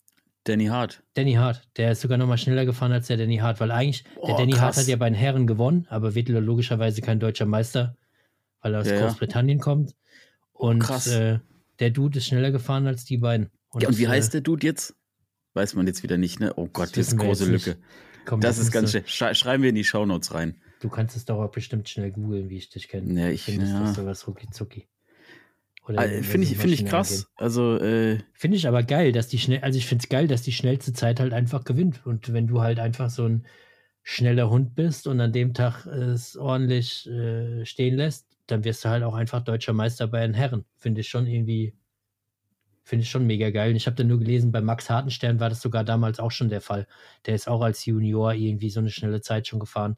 Danny Hart. Danny Hart, der ist sogar noch mal schneller gefahren als der Danny Hart, weil eigentlich oh, der Danny krass. Hart hat ja bei den Herren gewonnen, aber wird logischerweise kein deutscher Meister, weil er aus ja, Großbritannien ja. kommt. Und Krass. Äh, der Dude ist schneller gefahren als die beiden. Und ja, und wie äh, heißt der Dude jetzt? Weiß man jetzt wieder nicht, ne? Oh Gott, jetzt große Lücke. Komm, das, das ist ganz schnell. Schrei schreiben wir in die Shownotes rein. Du kannst es doch auch bestimmt schnell googeln, wie ich dich kenne. Ja, ich finde ja. sowas rucki zucki. Also, finde ich, find ich krass. Also, äh, finde ich aber geil, dass die schnell, also ich finde es geil, dass die schnellste Zeit halt einfach gewinnt. Und wenn du halt einfach so ein schneller Hund bist und an dem Tag es ordentlich äh, stehen lässt, dann wirst du halt auch einfach deutscher Meister bei den Herren. Finde ich schon irgendwie, finde ich schon mega geil. Und ich habe dann nur gelesen, bei Max Hartenstern war das sogar damals auch schon der Fall. Der ist auch als Junior irgendwie so eine schnelle Zeit schon gefahren,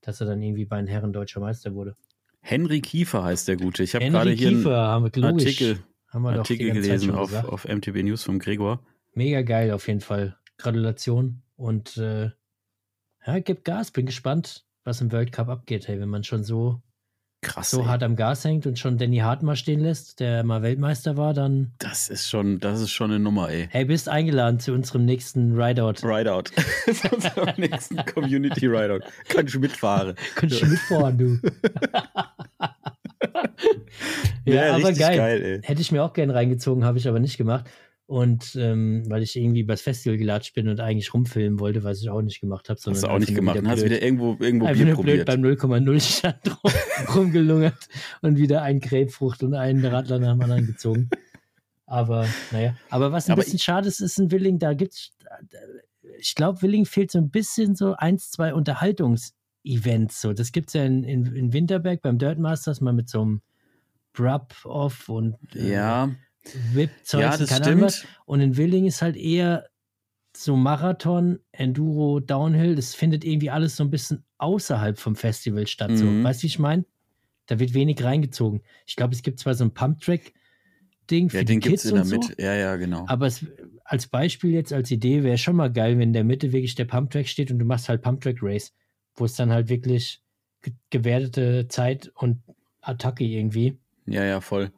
dass er dann irgendwie bei den Herren deutscher Meister wurde. Henry Kiefer heißt der Gute. Ich habe gerade hier einen Artikel, Artikel gelesen auf, auf MTB News vom Gregor. Mega geil auf jeden Fall. Gratulation und äh, ja, gib Gas. Bin gespannt, was im World Cup abgeht, hey, wenn man schon so Krass, so ey. hart am Gas hängt und schon Danny Hart mal stehen lässt, der mal Weltmeister war, dann. Das ist schon, das ist schon eine Nummer, ey. Hey, bist eingeladen zu unserem nächsten Rideout. Rideout. <laughs> zu unserem <laughs> nächsten Community Rideout. Kannst du mitfahren. Kannst du mitfahren, du. <laughs> ja, ja aber geil. geil Hätte ich mir auch gern reingezogen, habe ich aber nicht gemacht. Und ähm, weil ich irgendwie übers Festival gelatscht bin und eigentlich rumfilmen wollte, was ich auch nicht gemacht habe. Hast du auch nicht gemacht. Hast wieder irgendwo, irgendwo Bier nur probiert. beim 0,0 Stand rum, <laughs> rumgelungert und wieder ein Grapefrucht und einen Radler nach dem anderen gezogen. Aber naja, aber was ein aber bisschen schade ist, ist in Willing, da gibt's, ich glaube, Willing fehlt so ein bisschen so eins, zwei Unterhaltungsevents. So, das gibt's ja in, in, in Winterberg beim Dirt Masters mal mit so einem Brub-Off und äh, ja VIP-Zeug. Ja, das stimmt. Und in Willing ist halt eher so Marathon, Enduro, Downhill. Das findet irgendwie alles so ein bisschen außerhalb vom Festival statt. Mhm. So. Weißt du, wie ich meine? Da wird wenig reingezogen. Ich glaube, es gibt zwar so ein Pump-Track-Ding für ja, die Kids in der Mitte. So, ja, ja, genau. Aber es, als Beispiel jetzt, als Idee wäre schon mal geil, wenn in der Mitte wirklich der Pump-Track steht und du machst halt Pump-Track-Race, wo es dann halt wirklich gewertete Zeit und Attacke irgendwie. Ja, ja, voll.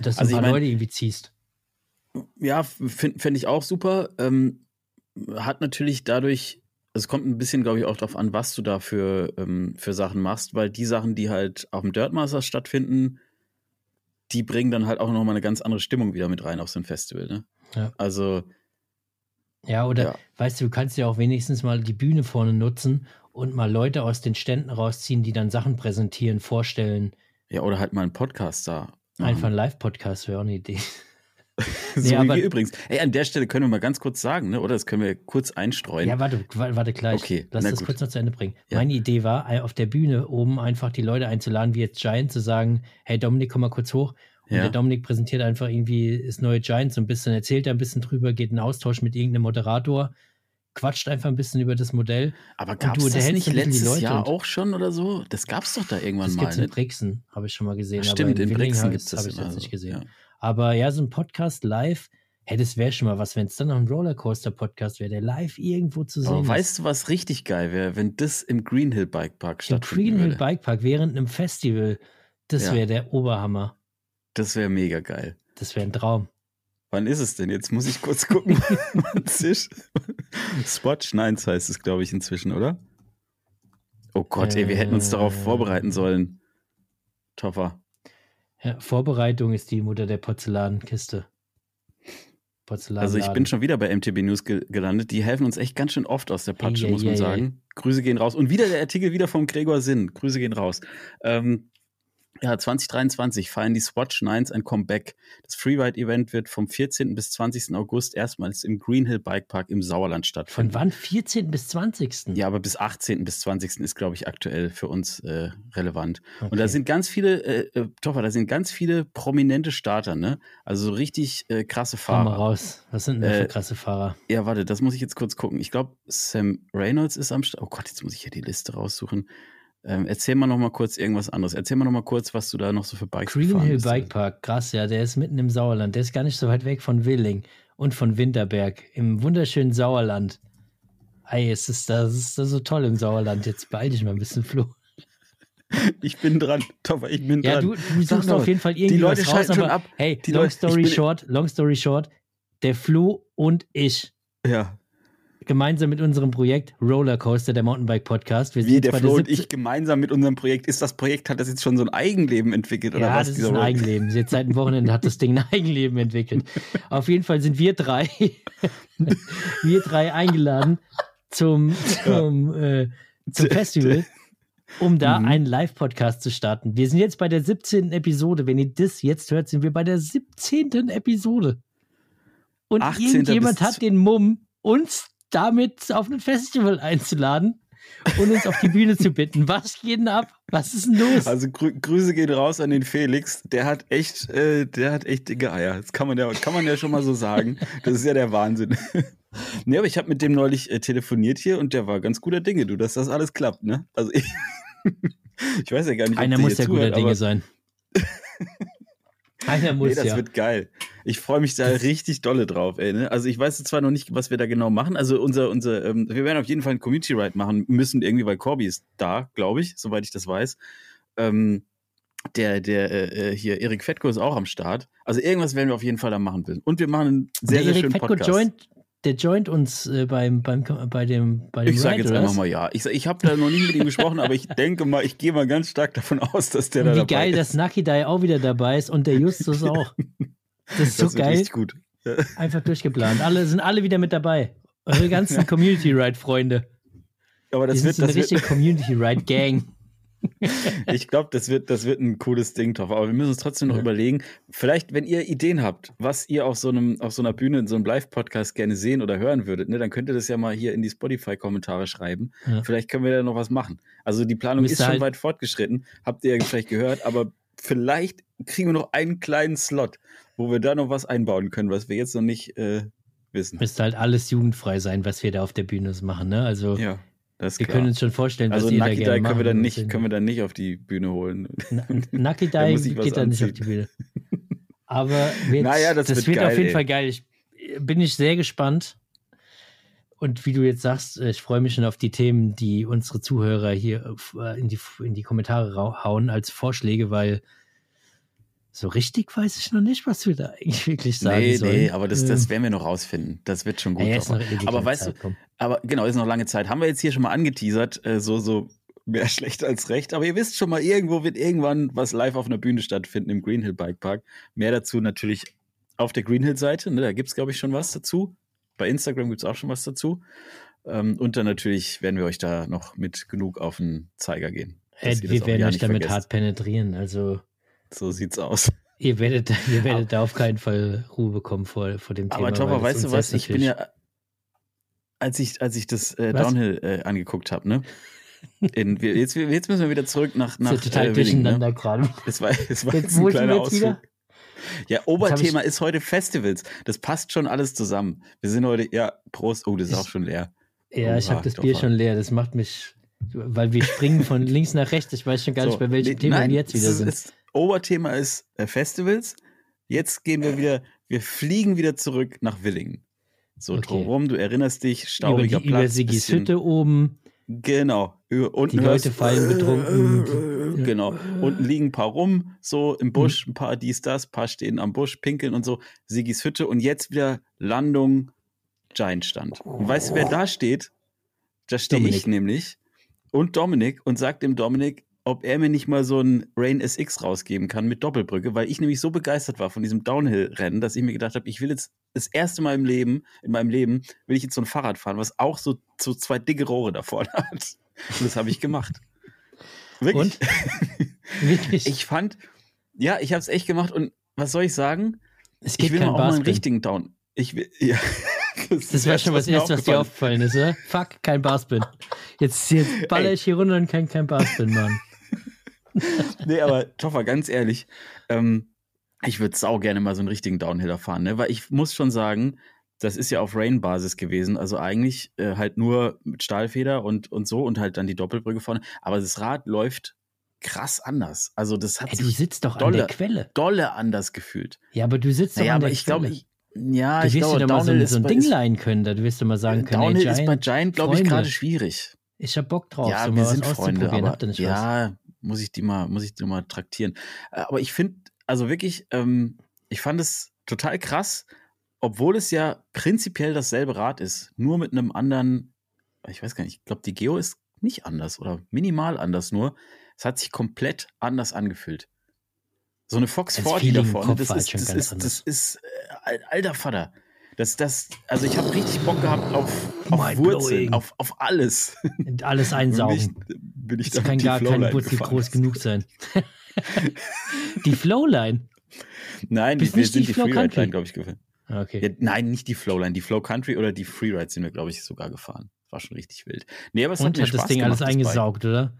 Dass du also ein paar Leute irgendwie ziehst. Ja, finde find ich auch super. Ähm, hat natürlich dadurch, es kommt ein bisschen, glaube ich, auch darauf an, was du da für, ähm, für Sachen machst, weil die Sachen, die halt auf dem Dirtmaster stattfinden, die bringen dann halt auch nochmal eine ganz andere Stimmung wieder mit rein auf so ein Festival. Ne? Ja. Also. Ja, oder ja. weißt du, du kannst ja auch wenigstens mal die Bühne vorne nutzen und mal Leute aus den Ständen rausziehen, die dann Sachen präsentieren, vorstellen. Ja, oder halt mal einen Podcast da. Einfach ein Live-Podcast wäre auch eine Idee. <laughs> so nee, aber, wie wir übrigens. Ey, an der Stelle können wir mal ganz kurz sagen, ne? oder? Das können wir kurz einstreuen. Ja, warte, warte gleich. Okay, Lass das gut. kurz noch zu Ende bringen. Ja. Meine Idee war, auf der Bühne oben einfach die Leute einzuladen, wie jetzt Giant, zu sagen, hey Dominik, komm mal kurz hoch. Und ja. der Dominik präsentiert einfach irgendwie das neue Giant so ein bisschen, erzählt da ein bisschen drüber, geht in Austausch mit irgendeinem Moderator, quatscht einfach ein bisschen über das Modell. Aber gab es das nicht letztes Jahr auch schon oder so? Das gab es doch da irgendwann das mal. Das gibt in Brixen, habe ich schon mal gesehen. Ach, stimmt, in, in Brixen gibt es das Habe ich jetzt nicht gesehen. Ja. Aber ja, so ein Podcast live, hey, das wäre schon mal was, wenn es dann noch ein Rollercoaster-Podcast wäre, der live irgendwo zu sehen Aber weißt du, was richtig geil wäre, wenn das im Greenhill Bike Park stattfindet? Im Greenhill Bike Park während einem Festival, das ja. wäre der Oberhammer. Das wäre mega geil. Das wäre ein Traum. Wann ist es denn? Jetzt muss ich kurz gucken. <laughs> Spotch 9 heißt es, glaube ich, inzwischen, oder? Oh Gott, ey, wir hätten uns darauf äh. vorbereiten sollen. Toffer. Ja, Vorbereitung ist die Mutter der Porzellankiste. Porzellan also ich bin schon wieder bei MTB News ge gelandet. Die helfen uns echt ganz schön oft aus der Patsche, hey, muss man hey, sagen. Hey. Grüße gehen raus. Und wieder der Artikel wieder vom Gregor Sinn. Grüße gehen raus. Ähm, ja, 2023 feiern die Swatch Nines ein Comeback. Das Freeride-Event wird vom 14. bis 20. August erstmals im Greenhill Bike Park im Sauerland stattfinden. Von wann? 14. bis 20.? Ja, aber bis 18. bis 20. ist, glaube ich, aktuell für uns äh, relevant. Okay. Und da sind ganz viele, äh, äh, Toffer, da sind ganz viele prominente Starter, ne? Also so richtig äh, krasse Fahrer. Komm mal raus. Was sind denn äh, für krasse Fahrer? Ja, warte, das muss ich jetzt kurz gucken. Ich glaube, Sam Reynolds ist am Start. Oh Gott, jetzt muss ich hier die Liste raussuchen. Ähm, erzähl mal noch mal kurz irgendwas anderes. Erzähl mal noch mal kurz, was du da noch so für Bikes Green Hill Bike Park, krass, ja, der ist mitten im Sauerland. Der ist gar nicht so weit weg von Willing und von Winterberg im wunderschönen Sauerland. Ey, es ist das ist das so toll im Sauerland. Jetzt beeil dich mal ein bisschen, Flo. <laughs> Ich bin dran, Topper, ich bin ja, dran. Ja, du, du suchst auf jeden Fall irgendwie die Leute was raus, schon ab. Hey, die long Leute, story short, long story short, der Flo und ich. Ja gemeinsam mit unserem Projekt Rollercoaster, der Mountainbike Podcast. Wir Wie der Flo und ich gemeinsam mit unserem Projekt, ist das Projekt, hat das jetzt schon so ein Eigenleben entwickelt oder ja, was? Das ist ein Projekt? Eigenleben. Jetzt seit dem Wochenende hat das Ding ein Eigenleben entwickelt. Auf jeden Fall sind wir drei, <laughs> wir drei eingeladen zum, zum, äh, zum <laughs> Festival um da mhm. einen Live-Podcast zu starten. Wir sind jetzt bei der 17. Episode. Wenn ihr das jetzt hört, sind wir bei der 17. Episode. Und irgendjemand hat den Mumm, uns damit auf ein Festival einzuladen und uns auf die Bühne zu bitten. Was geht denn ab? Was ist denn los? Also Grü Grüße gehen raus an den Felix. Der hat echt, äh, der hat echt dicke Eier. Das kann man ja, kann man ja schon mal so sagen. Das ist ja der Wahnsinn. <laughs> nee, aber ich habe mit dem neulich äh, telefoniert hier und der war ganz guter Dinge, du, dass das alles klappt, ne? Also ich, <laughs> ich weiß ja gar nicht, Einer muss ja guter Dinge sein. <laughs> Einer muss, nee, das ja. wird geil. Ich freue mich da richtig dolle drauf, ey. Ne? Also ich weiß zwar noch nicht, was wir da genau machen. Also unser, unser, ähm, wir werden auf jeden Fall ein Community Ride machen müssen, irgendwie, weil Corby ist da, glaube ich, soweit ich das weiß. Ähm, der, der äh, äh hier, Erik Fettko ist auch am Start. Also irgendwas werden wir auf jeden Fall da machen will. Und wir machen einen sehr, der sehr schönen Fettko Podcast. Joint der joint uns äh, beim, beim, bei dem, bei dem Ich sage jetzt einfach mal ja. Ich, ich habe da noch nie mit ihm gesprochen, aber ich denke mal, ich gehe mal ganz stark davon aus, dass der und da dabei ist. Wie geil, dass Naki da auch wieder dabei ist und der Justus auch. <laughs> Das ist das so geil. gut. <laughs> Einfach durchgeplant. Alle sind alle wieder mit dabei. Eure ganzen Community Ride Freunde. Aber das Wir wird sind das eine richtige Community Ride Gang. <laughs> ich glaube, das wird, das wird ein cooles Ding, Toffer. Aber wir müssen uns trotzdem noch ja. überlegen, vielleicht, wenn ihr Ideen habt, was ihr auf so, einem, auf so einer Bühne in so einem Live-Podcast gerne sehen oder hören würdet, ne, dann könnt ihr das ja mal hier in die Spotify-Kommentare schreiben. Ja. Vielleicht können wir da noch was machen. Also die Planung ist schon halt weit fortgeschritten, habt ihr ja vielleicht gehört, aber vielleicht kriegen wir noch einen kleinen Slot, wo wir da noch was einbauen können, was wir jetzt noch nicht äh, wissen. Müsste halt alles jugendfrei sein, was wir da auf der Bühne machen, ne? Also ja Das wir können uns schon vorstellen, also was ihr da gerne können wir dann nicht, können wir dann nicht auf die Bühne holen. <laughs> Naki Dai geht dann nicht auf die Bühne. <laughs> Aber wird, naja, das, das wird, wird geil, auf jeden ey. Fall geil. Ich bin ich sehr gespannt. Und wie du jetzt sagst, äh, ich freue mich schon auf die Themen, die unsere Zuhörer hier äh, in die, in die Kommentare hauen als Vorschläge, weil so richtig weiß ich noch nicht, was wir da eigentlich wirklich sagen nee, sollen. Nee, aber das, das werden wir noch rausfinden. Das wird schon gut. Ja, aber weißt Zeit, du, komm. aber genau, ist noch lange Zeit. Haben wir jetzt hier schon mal angeteasert, äh, so, so mehr <laughs> schlecht als recht. Aber ihr wisst schon mal, irgendwo wird irgendwann was live auf einer Bühne stattfinden im Greenhill Bike Park. Mehr dazu natürlich auf der Greenhill-Seite. Ne? Da gibt es, glaube ich, schon was dazu. Bei Instagram gibt es auch schon was dazu. Ähm, und dann natürlich werden wir euch da noch mit genug auf den Zeiger gehen. Äh, wir werden euch damit vergesst. hart penetrieren. Also so sieht's aus. Ihr werdet, ihr werdet da auf keinen Fall Ruhe bekommen vor, vor dem Thema. Aber Topper, weißt du was? Ich bin ja, als ich, als ich das äh, Downhill äh, angeguckt habe, ne? In, jetzt, jetzt müssen wir wieder zurück nach, nach ist total äh, durcheinander ne? gerade. Es war, es war jetzt, jetzt ein kleiner Ausflug. Wieder? Ja, Oberthema ist heute Festivals. Das passt schon alles zusammen. Wir sind heute, ja, Prost. Oh, das ist ich, auch schon leer. Ja, oh, ich habe das Bier schon leer. Das macht mich, weil wir springen von <laughs> links nach rechts. Ich weiß schon gar so, nicht, bei welchem nee, Thema wir jetzt wieder sind. Ist, Oberthema ist äh, Festivals. Jetzt gehen wir wieder, wir fliegen wieder zurück nach Willingen. So okay. drumherum, du erinnerst dich, staubiger über die, Platz. Über Sigis Hütte oben. Genau. Unten die Leute fallen betrunken. <laughs> Genau. Unten liegen ein paar rum, so im Busch, ein paar dies, das, ein paar stehen am Busch, pinkeln und so. Sigis Hütte und jetzt wieder Landung, Giant Stand. Und weißt du, wer da steht? Da stehe ich nämlich und Dominik und sagt dem Dominik, ob er mir nicht mal so ein Rain SX rausgeben kann mit Doppelbrücke, weil ich nämlich so begeistert war von diesem Downhill-Rennen, dass ich mir gedacht habe, ich will jetzt das erste Mal im Leben, in meinem Leben, will ich jetzt so ein Fahrrad fahren, was auch so, so zwei dicke Rohre da vorne <laughs> hat. Und das habe ich gemacht. Wirklich? <laughs> Wirklich? Ich fand, ja, ich habe es echt gemacht und was soll ich sagen? Es geht ich will mal auch mal einen richtigen Down. Ich will, ja. <laughs> Das, das war schon was Erstes, was dir aufgefallen ist, oder? Fuck, kein Barspin. Jetzt, jetzt baller ich hier runter und kein, kein Barspin, Mann. <laughs> nee, aber Toffer, ganz ehrlich, ähm, ich würde sau gerne mal so einen richtigen Downhiller fahren, ne? Weil ich muss schon sagen, das ist ja auf Rain-Basis gewesen. Also eigentlich äh, halt nur mit Stahlfeder und, und so und halt dann die Doppelbrücke vorne. Aber das Rad läuft krass anders. Also das hat Ey, du sitzt doch dolle, an der Quelle. Dolle anders gefühlt. Ja, aber du sitzt doch naja, an der aber ich glaube, ich, ja, du ich glaube, dir mal so, so ein Ding leihen können, da du wirst du mal sagen können, Downhill ey, Giant, ist bei Giant, glaube ich, gerade schwierig. Ich hab Bock drauf, ja, so wir sind Freunde, aber ja, was? Muss ich die mal, muss ich die mal traktieren. Äh, aber ich finde, also wirklich, ähm, ich fand es total krass, obwohl es ja prinzipiell dasselbe Rad ist, nur mit einem anderen, ich weiß gar nicht, ich glaube, die Geo ist nicht anders oder minimal anders nur. Es hat sich komplett anders angefühlt. So eine Fox 40 da vorne, das ist, das ist, das ist, äh, alter Vater. Das, das, also ich habe richtig Bock gehabt auf, auf Wurzeln, auf, auf alles. Und alles einsaugen. Bin ich, bin das kann gar kein Wurzel groß genug sein. <laughs> die Flowline. Nein, Bist wir sind die, die Freeride-Line, glaube ich, gefahren. Ah, okay. Ja, nein, nicht die Flowline, die Flow Country oder die Freeride sind wir, glaube ich, sogar gefahren. War schon richtig wild. Nee, aber es Und hat, hat Spaß das Ding gemacht, alles eingesaugt, oder?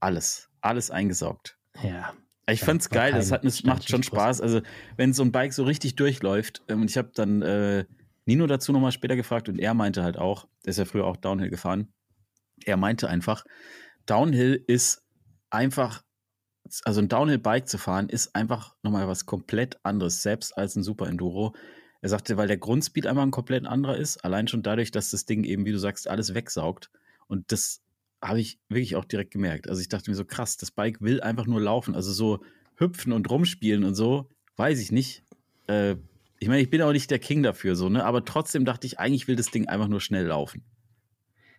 Alles, alles eingesaugt. Ja. Ich fand's geil, das hat, es macht schon Spaß. Also, wenn so ein Bike so richtig durchläuft, ähm, und ich habe dann äh, Nino dazu nochmal später gefragt und er meinte halt auch, der ist ja früher auch Downhill gefahren, er meinte einfach, Downhill ist einfach, also ein Downhill-Bike zu fahren, ist einfach nochmal was komplett anderes, selbst als ein Super Enduro. Er sagte, weil der Grundspeed einfach ein komplett anderer ist, allein schon dadurch, dass das Ding eben, wie du sagst, alles wegsaugt. Und das habe ich wirklich auch direkt gemerkt. Also ich dachte mir so, krass, das Bike will einfach nur laufen. Also so hüpfen und rumspielen und so, weiß ich nicht. Äh, ich meine, ich bin auch nicht der King dafür, so, ne? Aber trotzdem dachte ich, eigentlich will das Ding einfach nur schnell laufen.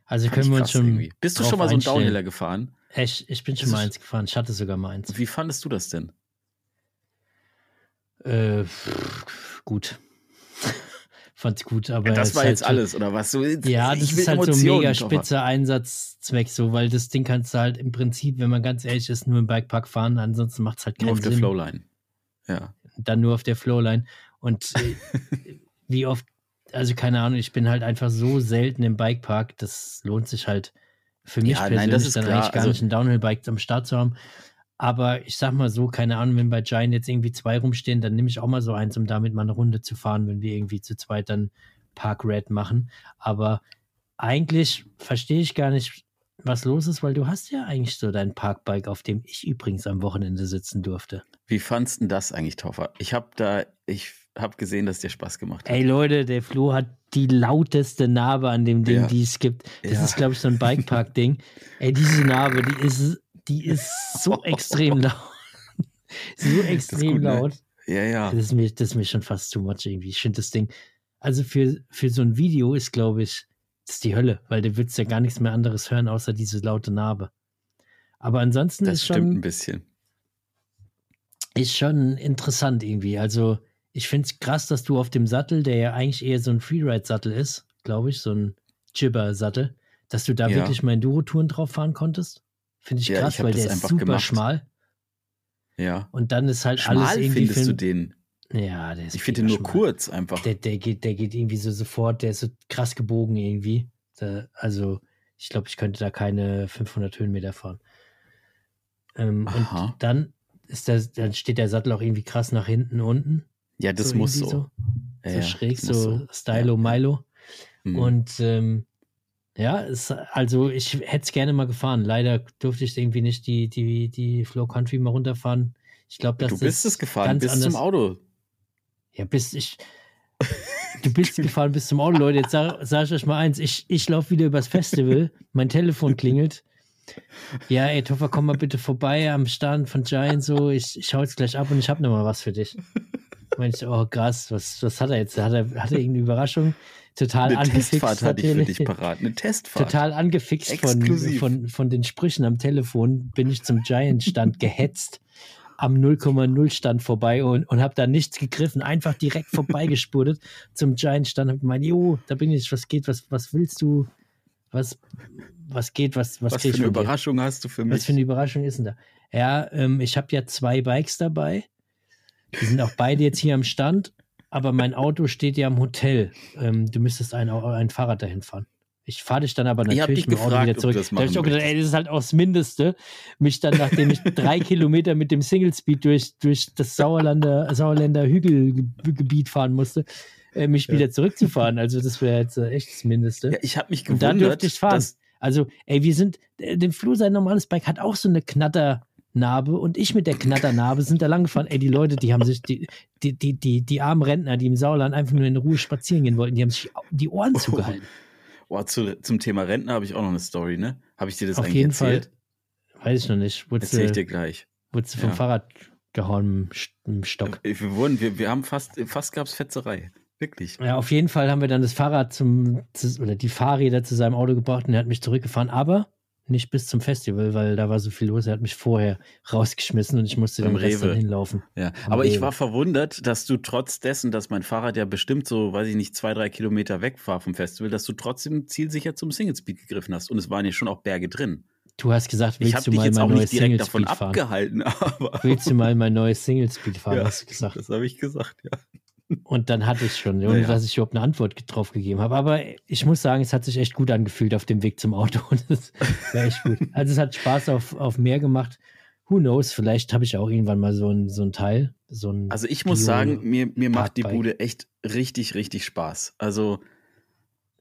Also Fand können wir uns schon. Irgendwie. Bist du schon mal so einen Downhiller gefahren? Ich, ich bin schon mal eins gefahren. Ich hatte sogar mal eins. Wie fandest du das denn? Äh, gut fand's gut, aber. Ja, das war jetzt halt alles, oder was? So, ja, das ist halt Emotionen, so mega spitzer Einsatzzweck, so, weil das Ding kannst du halt im Prinzip, wenn man ganz ehrlich ist, nur im Bikepark fahren, ansonsten macht es halt keinen Sinn. Nur auf Sinn. der Flowline. Ja. Dann nur auf der Flowline. Und äh, <laughs> wie oft, also keine Ahnung, ich bin halt einfach so selten im Bikepark, das lohnt sich halt für mich ja, persönlich nein, dann klar. eigentlich gar also, nicht ein Downhill-Bike am Start zu haben. Aber ich sag mal so, keine Ahnung, wenn bei Giant jetzt irgendwie zwei rumstehen, dann nehme ich auch mal so eins, um damit mal eine Runde zu fahren, wenn wir irgendwie zu zweit dann Park Red machen. Aber eigentlich verstehe ich gar nicht, was los ist, weil du hast ja eigentlich so dein Parkbike, auf dem ich übrigens am Wochenende sitzen durfte. Wie fandst du das eigentlich, Toffer? Ich habe da, ich habe gesehen, dass dir Spaß gemacht hat. Ey Leute, der Flo hat die lauteste Narbe an dem Ding, ja. die es gibt. Das ja. ist, glaube ich, so ein Bikepark-Ding. <laughs> Ey, diese Narbe, die ist, die ist so extrem <laughs> laut. so extrem gut, ne? laut. Ne? Ja, ja. Das ist, mir, das ist mir schon fast too much irgendwie. Ich finde das Ding, also für, für so ein Video ist, glaube ich, das ist die Hölle, weil du willst ja gar nichts mehr anderes hören, außer diese laute Narbe. Aber ansonsten das ist schon. Das stimmt ein bisschen. Ist schon interessant irgendwie. Also, ich finde es krass, dass du auf dem Sattel, der ja eigentlich eher so ein Freeride-Sattel ist, glaube ich, so ein Jibber-Sattel, dass du da ja. wirklich mal Enduro-Touren drauf fahren konntest. Finde ich ja, krass, ich weil der ist super gemacht. schmal. Ja. Und dann ist halt schmal alles irgendwie. findest du den? Ja, der ist. Ich finde den nur schmal. kurz einfach. Der, der, geht, der geht irgendwie so sofort, der ist so krass gebogen irgendwie. Der, also, ich glaube, ich könnte da keine 500 Höhenmeter fahren. Ähm, und dann ist der, dann steht der Sattel auch irgendwie krass nach hinten unten. Ja, das so muss so. So, ja, so schräg, so, so Stylo Milo. Mhm. Und ähm, ja, es, also ich hätte es gerne mal gefahren. Leider durfte ich irgendwie nicht die, die, die Flow Country mal runterfahren. Ich glaube, dass Du bist es gefahren, bis anders. zum Auto. Ja, bis ich. Du bist gefahren bis zum Auto, Leute. Jetzt sage sag ich euch mal eins: Ich, ich laufe wieder übers Festival, mein Telefon klingelt. Ja, ey, Toffer, komm mal bitte vorbei am Stand von Giant so. Ich, ich hau jetzt gleich ab und ich habe noch mal was für dich meinte ich, oh krass, was, was hat er jetzt? Hat er, hat er irgendeine Überraschung? Total eine angefixt. Testfahrt hatte ich für dich parat. Eine Testfahrt. Total angefixt von, von, von den Sprüchen am Telefon bin ich zum Giant-Stand gehetzt am 0,0 Stand vorbei und, und habe da nichts gegriffen, einfach direkt vorbeigespurtet zum Giant Stand und gemeint, jo, da bin ich, was geht, was, was willst du, was, was geht, was, was, was für eine Überraschung dir? hast du für mich? Was für eine Überraschung ist denn da? Ja, ähm, ich habe ja zwei Bikes dabei die sind auch beide jetzt hier am Stand, aber mein Auto steht ja im Hotel. Ähm, du müsstest ein, ein Fahrrad dahin fahren. Ich fahre dich dann aber natürlich mit dem Auto wieder zurück. Da habe ich auch gedacht, ey, das ist halt auch das Mindeste, mich dann, nachdem ich drei <laughs> Kilometer mit dem Single Speed durch, durch das Sauerländer, Sauerländer Hügelgebiet fahren musste, äh, mich ja. wieder zurückzufahren. Also das wäre jetzt äh, echt das Mindeste. Ja, ich habe mich gewundert. Und dann dürfte ich fahren. Also, ey, wir sind, äh, den Flu, sein normales Bike hat auch so eine Knatter, Narbe und ich mit der Knatternarbe sind da lang gefahren. Ey, die Leute, die haben sich, die, die, die, die, die armen Rentner, die im Sauerland einfach nur in Ruhe spazieren gehen wollten, die haben sich die Ohren oh. zugehalten. Boah, zu, zum Thema Rentner habe ich auch noch eine Story, ne? Habe ich dir das Auf eigentlich jeden erzählt? Fall. Weiß ich noch nicht. Wurdest Erzähl ich dir gleich. Wurdest du vom ja. Fahrrad gehauen im Stock? Wir wurden, wir, wir haben fast, fast gab es Fetzerei. Wirklich. Ja, auf jeden Fall haben wir dann das Fahrrad zum, oder die Fahrräder zu seinem Auto gebracht und er hat mich zurückgefahren. Aber nicht bis zum Festival, weil da war so viel los. Er hat mich vorher rausgeschmissen und ich musste dann Rewe hinlaufen. Ja, aber Rewe. ich war verwundert, dass du trotz dessen, dass mein Fahrrad ja bestimmt so, weiß ich nicht, zwei, drei Kilometer weg war vom Festival, dass du trotzdem zielsicher zum Single Speed gegriffen hast. Und es waren ja schon auch Berge drin. Du hast gesagt, willst du mal mein neues Single Speed fahren? abgehalten, <laughs> aber willst du mal mein neues Single Speed fahren? Ja, hast du gesagt. Das habe ich gesagt, ja. Und dann hatte ich schon, ohne naja. dass ich überhaupt eine Antwort drauf gegeben habe. Aber ich muss sagen, es hat sich echt gut angefühlt auf dem Weg zum Auto. <laughs> das war echt gut. <laughs> Also es hat Spaß auf, auf mehr gemacht. Who knows, vielleicht habe ich auch irgendwann mal so ein, so ein Teil. So ein also ich muss sagen, mir, mir macht die Bude echt richtig, richtig Spaß. Also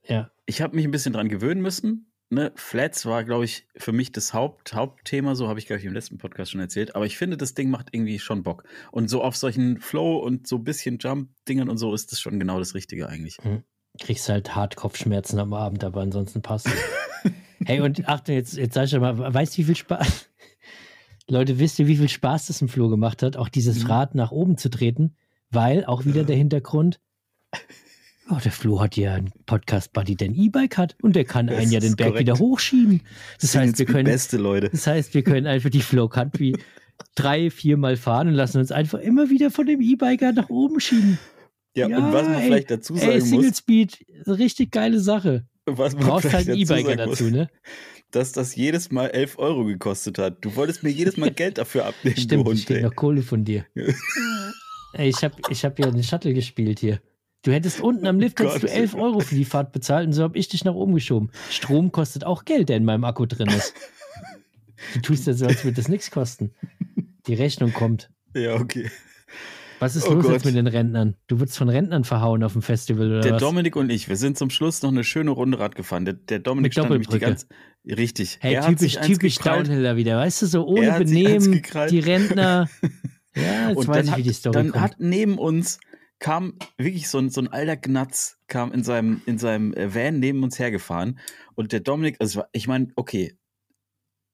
ja. ich habe mich ein bisschen dran gewöhnen müssen ne, Flats war, glaube ich, für mich das Haupt, Hauptthema, so habe ich, glaube ich, im letzten Podcast schon erzählt. Aber ich finde, das Ding macht irgendwie schon Bock. Und so auf solchen Flow und so ein bisschen Jump-Dingen und so ist das schon genau das Richtige eigentlich. Mhm. Kriegst halt hart Kopfschmerzen am Abend, aber ansonsten passt es. <laughs> hey, und Achtung, jetzt, jetzt sag ich mal, weißt du, wie viel Spaß. <laughs> Leute, wisst ihr, wie viel Spaß das im Flow gemacht hat, auch dieses mhm. Rad nach oben zu treten? Weil auch wieder der Hintergrund, Oh, der Flo hat ja einen Podcast-Buddy, der ein E-Bike hat und der kann das einen ja den Berg korrekt. wieder hochschieben. Das heißt, wir können, beste Leute. das heißt, wir können einfach die Flow Country <laughs> drei, viermal fahren und lassen uns einfach immer wieder von dem E-Biker nach oben schieben. Ja, ja, und was man ey, vielleicht dazu sagen ey, Single muss. Speed, richtig geile Sache. Was man Brauchst halt einen E-Biker dazu, ne? Dass das jedes Mal 11 Euro gekostet hat. Du wolltest mir jedes Mal <laughs> Geld dafür abnehmen, Stimmt, du Hund, ich noch Kohle von dir. <laughs> ey, ich habe ich hab ja den Shuttle gespielt hier. Du hättest unten am Lift hättest du 11 Euro für die Fahrt bezahlt und so habe ich dich nach oben geschoben. Strom kostet auch Geld, der in meinem Akku drin ist. <laughs> Du tust ja so, als würde das nichts kosten. Die Rechnung kommt. Ja, okay. Was ist oh los Gott. jetzt mit den Rentnern? Du wurdest von Rentnern verhauen auf dem Festival oder Der was? Dominik und ich, wir sind zum Schluss noch eine schöne Runde Rad gefahren. Der, der Dominik stand nämlich die ganze richtig. Hey, er typisch, typisch Downhiller wieder, weißt du, so ohne Benehmen, die Rentner. <laughs> ja, jetzt und weiß ich, wie die Story dann kommt. hat neben uns kam wirklich so ein, so ein alter Gnatz, kam in seinem, in seinem äh, Van neben uns hergefahren. Und der Dominik, also ich meine, okay,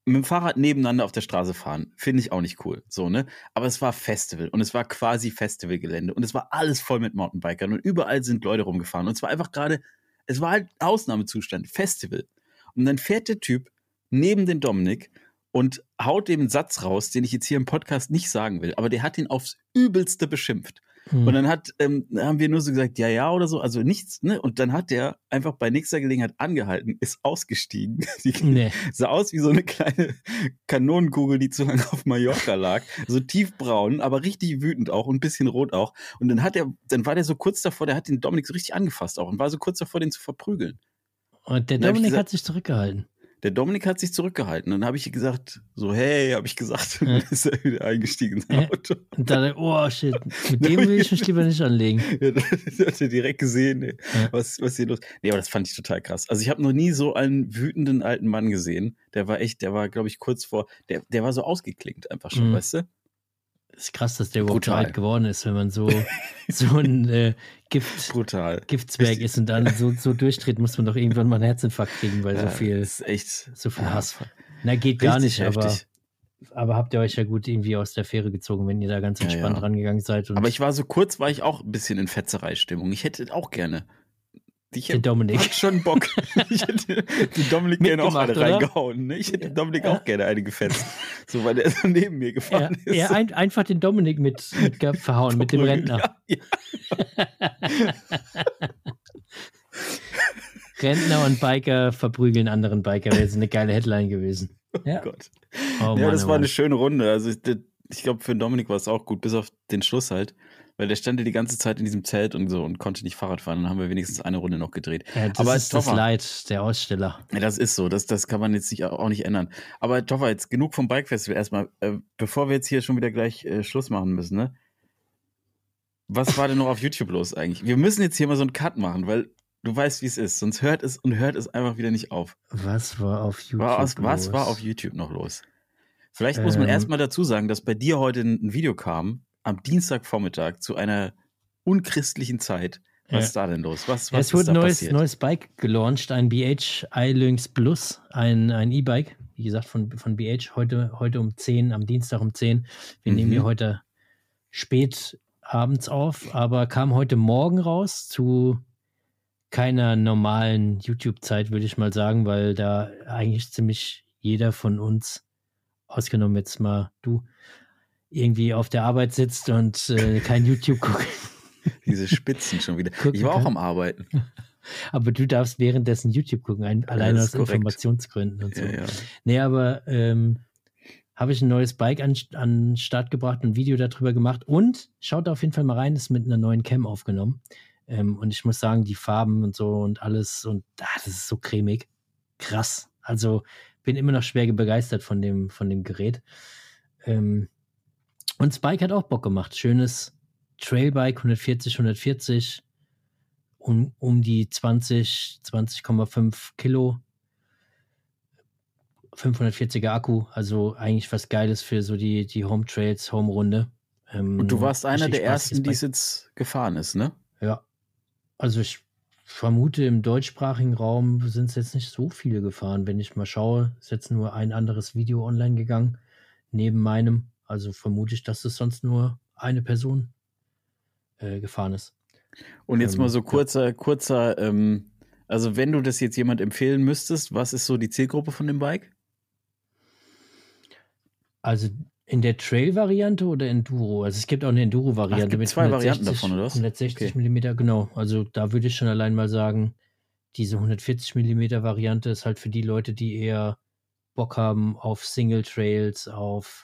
mit dem Fahrrad nebeneinander auf der Straße fahren, finde ich auch nicht cool. So, ne? Aber es war Festival und es war quasi Festivalgelände und es war alles voll mit Mountainbikern und überall sind Leute rumgefahren. Und es war einfach gerade, es war halt Ausnahmezustand, Festival. Und dann fährt der Typ neben den Dominik und haut dem einen Satz raus, den ich jetzt hier im Podcast nicht sagen will, aber der hat ihn aufs Übelste beschimpft. Hm. Und dann hat, ähm, haben wir nur so gesagt, ja, ja oder so, also nichts, ne? Und dann hat der einfach bei nächster Gelegenheit angehalten, ist ausgestiegen. <laughs> Die nee. sah aus wie so eine kleine Kanonenkugel, die zu lange auf Mallorca lag. So tiefbraun, aber richtig wütend auch und ein bisschen rot auch. Und dann hat er, dann war der so kurz davor, der hat den Dominik so richtig angefasst auch und war so kurz davor, den zu verprügeln. Und der Dominik gesagt, hat sich zurückgehalten. Der Dominik hat sich zurückgehalten. Dann habe ich gesagt, so, hey, habe ich gesagt, <laughs> ja. ist er wieder eingestiegen in sein Auto. Und dann, oh shit, mit <laughs> dem will ich mich lieber nicht anlegen. <laughs> Ja, das hat er direkt gesehen, ey, ja. was, was hier los Nee, aber das fand ich total krass. Also ich habe noch nie so einen wütenden alten Mann gesehen. Der war echt, der war, glaube ich, kurz vor, der, der war so ausgeklinkt einfach schon, mhm. weißt du? Ist krass, dass der überhaupt Brutal. alt geworden ist, wenn man so, <laughs> so ein äh, Gift, Brutal. Giftsberg ist und dann so, so durchdreht, muss man doch irgendwann mal einen Herzinfarkt kriegen, weil ja, so viel, ist echt, so viel Hass. Na, geht gar nicht, heftig. aber, aber habt ihr euch ja gut irgendwie aus der Fähre gezogen, wenn ihr da ganz entspannt ja, ja. rangegangen seid. aber ich war so kurz, war ich auch ein bisschen in Fetzerei-Stimmung. Ich hätte auch gerne ich hätte Dominik. schon Bock. <laughs> ich hätte den Dominik gerne auch eine reingehauen. Ne? Ich hätte den Dominik ja. auch gerne eine gefetzt. So, weil der so neben mir gefahren ja, ist. Ja, ein, einfach den Dominik mit, mit verhauen, mit dem Rentner. Ja, <laughs> Rentner und Biker verprügeln anderen Biker. Wäre jetzt eine geile Headline gewesen. <laughs> Oh ja. Gott. Oh, ja, das oh war eine schöne Runde. Also ich, ich glaube, für den Dominik war es auch gut, bis auf den Schluss halt. Weil der stand ja die ganze Zeit in diesem Zelt und so und konnte nicht Fahrrad fahren. Dann haben wir wenigstens eine Runde noch gedreht. Ja, das Aber ist Toffer, das Leid der Aussteller. Ja, das ist so. Das, das kann man jetzt nicht, auch nicht ändern. Aber Toffer, jetzt genug vom Bike Festival erstmal. Äh, bevor wir jetzt hier schon wieder gleich äh, Schluss machen müssen, ne? Was war denn noch auf YouTube los eigentlich? Wir müssen jetzt hier mal so einen Cut machen, weil du weißt, wie es ist. Sonst hört es und hört es einfach wieder nicht auf. Was war auf YouTube war aus, los? Was war auf YouTube noch los? Vielleicht muss man ähm. erstmal dazu sagen, dass bei dir heute ein Video kam, am Dienstagvormittag zu einer unchristlichen Zeit. Was ist da denn los? Was, was es wurde ein neues, neues Bike gelauncht, ein BH iLynx Plus, ein, ein E-Bike, wie gesagt, von, von BH, heute, heute um 10, am Dienstag um 10. Wir mhm. nehmen hier heute spät abends auf, aber kam heute Morgen raus zu keiner normalen YouTube-Zeit, würde ich mal sagen, weil da eigentlich ziemlich jeder von uns, ausgenommen jetzt mal du, irgendwie auf der Arbeit sitzt und äh, kein YouTube guckt. <laughs> Diese Spitzen schon wieder. ich war auch am Arbeiten. <laughs> Aber du darfst währenddessen YouTube gucken, ein, alleine aus korrekt. Informationsgründen und so. Ja, ja. Nee, aber ähm, habe ich ein neues Bike an, an den Start gebracht, ein Video darüber gemacht und schaut auf jeden Fall mal rein, ist mit einer neuen Cam aufgenommen. Ähm, und ich muss sagen, die Farben und so und alles und ah, das ist so cremig. Krass. Also bin immer noch schwer begeistert von dem, von dem Gerät. Ähm, und Spike hat auch Bock gemacht. Schönes Trailbike, 140, 140, um, um die 20, 20,5 Kilo. 540er Akku, also eigentlich was Geiles für so die, die Home Trails, Home Runde. Ähm, Und du warst einer der ersten, die es jetzt gefahren ist, ne? Ja. Also ich vermute, im deutschsprachigen Raum sind es jetzt nicht so viele gefahren. Wenn ich mal schaue, ist jetzt nur ein anderes Video online gegangen, neben meinem. Also vermute ich, dass es sonst nur eine Person äh, gefahren ist. Und jetzt ähm, mal so kurzer, kurzer, ähm, also wenn du das jetzt jemand empfehlen müsstest, was ist so die Zielgruppe von dem Bike? Also in der Trail-Variante oder Enduro? Also es gibt auch eine Enduro-Variante mit zwei 160, Varianten davon, oder was? 160 okay. Millimeter, genau. Also da würde ich schon allein mal sagen, diese 140 Millimeter Variante ist halt für die Leute, die eher Bock haben auf Single Trails, auf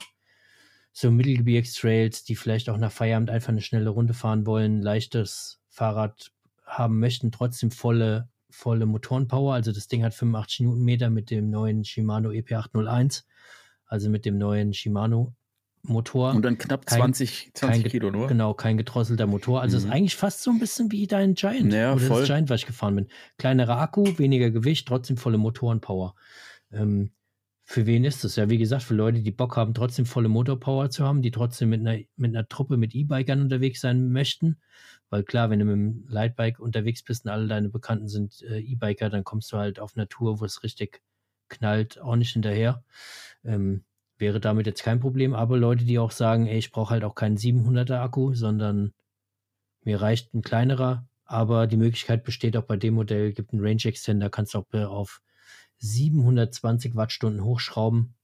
so Mittelgebirgstrails, die vielleicht auch nach Feierabend einfach eine schnelle Runde fahren wollen, leichtes Fahrrad haben möchten, trotzdem volle, volle Motorenpower. Also das Ding hat 85 Newtonmeter mit dem neuen Shimano EP801, also mit dem neuen Shimano Motor. Und dann knapp kein, 20, 20 kein, Kilo nur. Genau, kein gedrosselter Motor. Also mhm. ist eigentlich fast so ein bisschen wie dein Giant. Ja, oder voll. das Giant, was ich gefahren bin. Kleinerer Akku, weniger Gewicht, trotzdem volle Motorenpower. Ähm, für wen ist das? Ja, wie gesagt, für Leute, die Bock haben, trotzdem volle Motorpower zu haben, die trotzdem mit einer, mit einer Truppe mit E-Bikern unterwegs sein möchten. Weil klar, wenn du mit dem Lightbike unterwegs bist und alle deine Bekannten sind äh, E-Biker, dann kommst du halt auf Natur, wo es richtig knallt, auch nicht hinterher. Ähm, wäre damit jetzt kein Problem. Aber Leute, die auch sagen, ey, ich brauche halt auch keinen 700er Akku, sondern mir reicht ein kleinerer. Aber die Möglichkeit besteht auch bei dem Modell, gibt einen Range Extender, kannst auch auf 720 Wattstunden hochschrauben.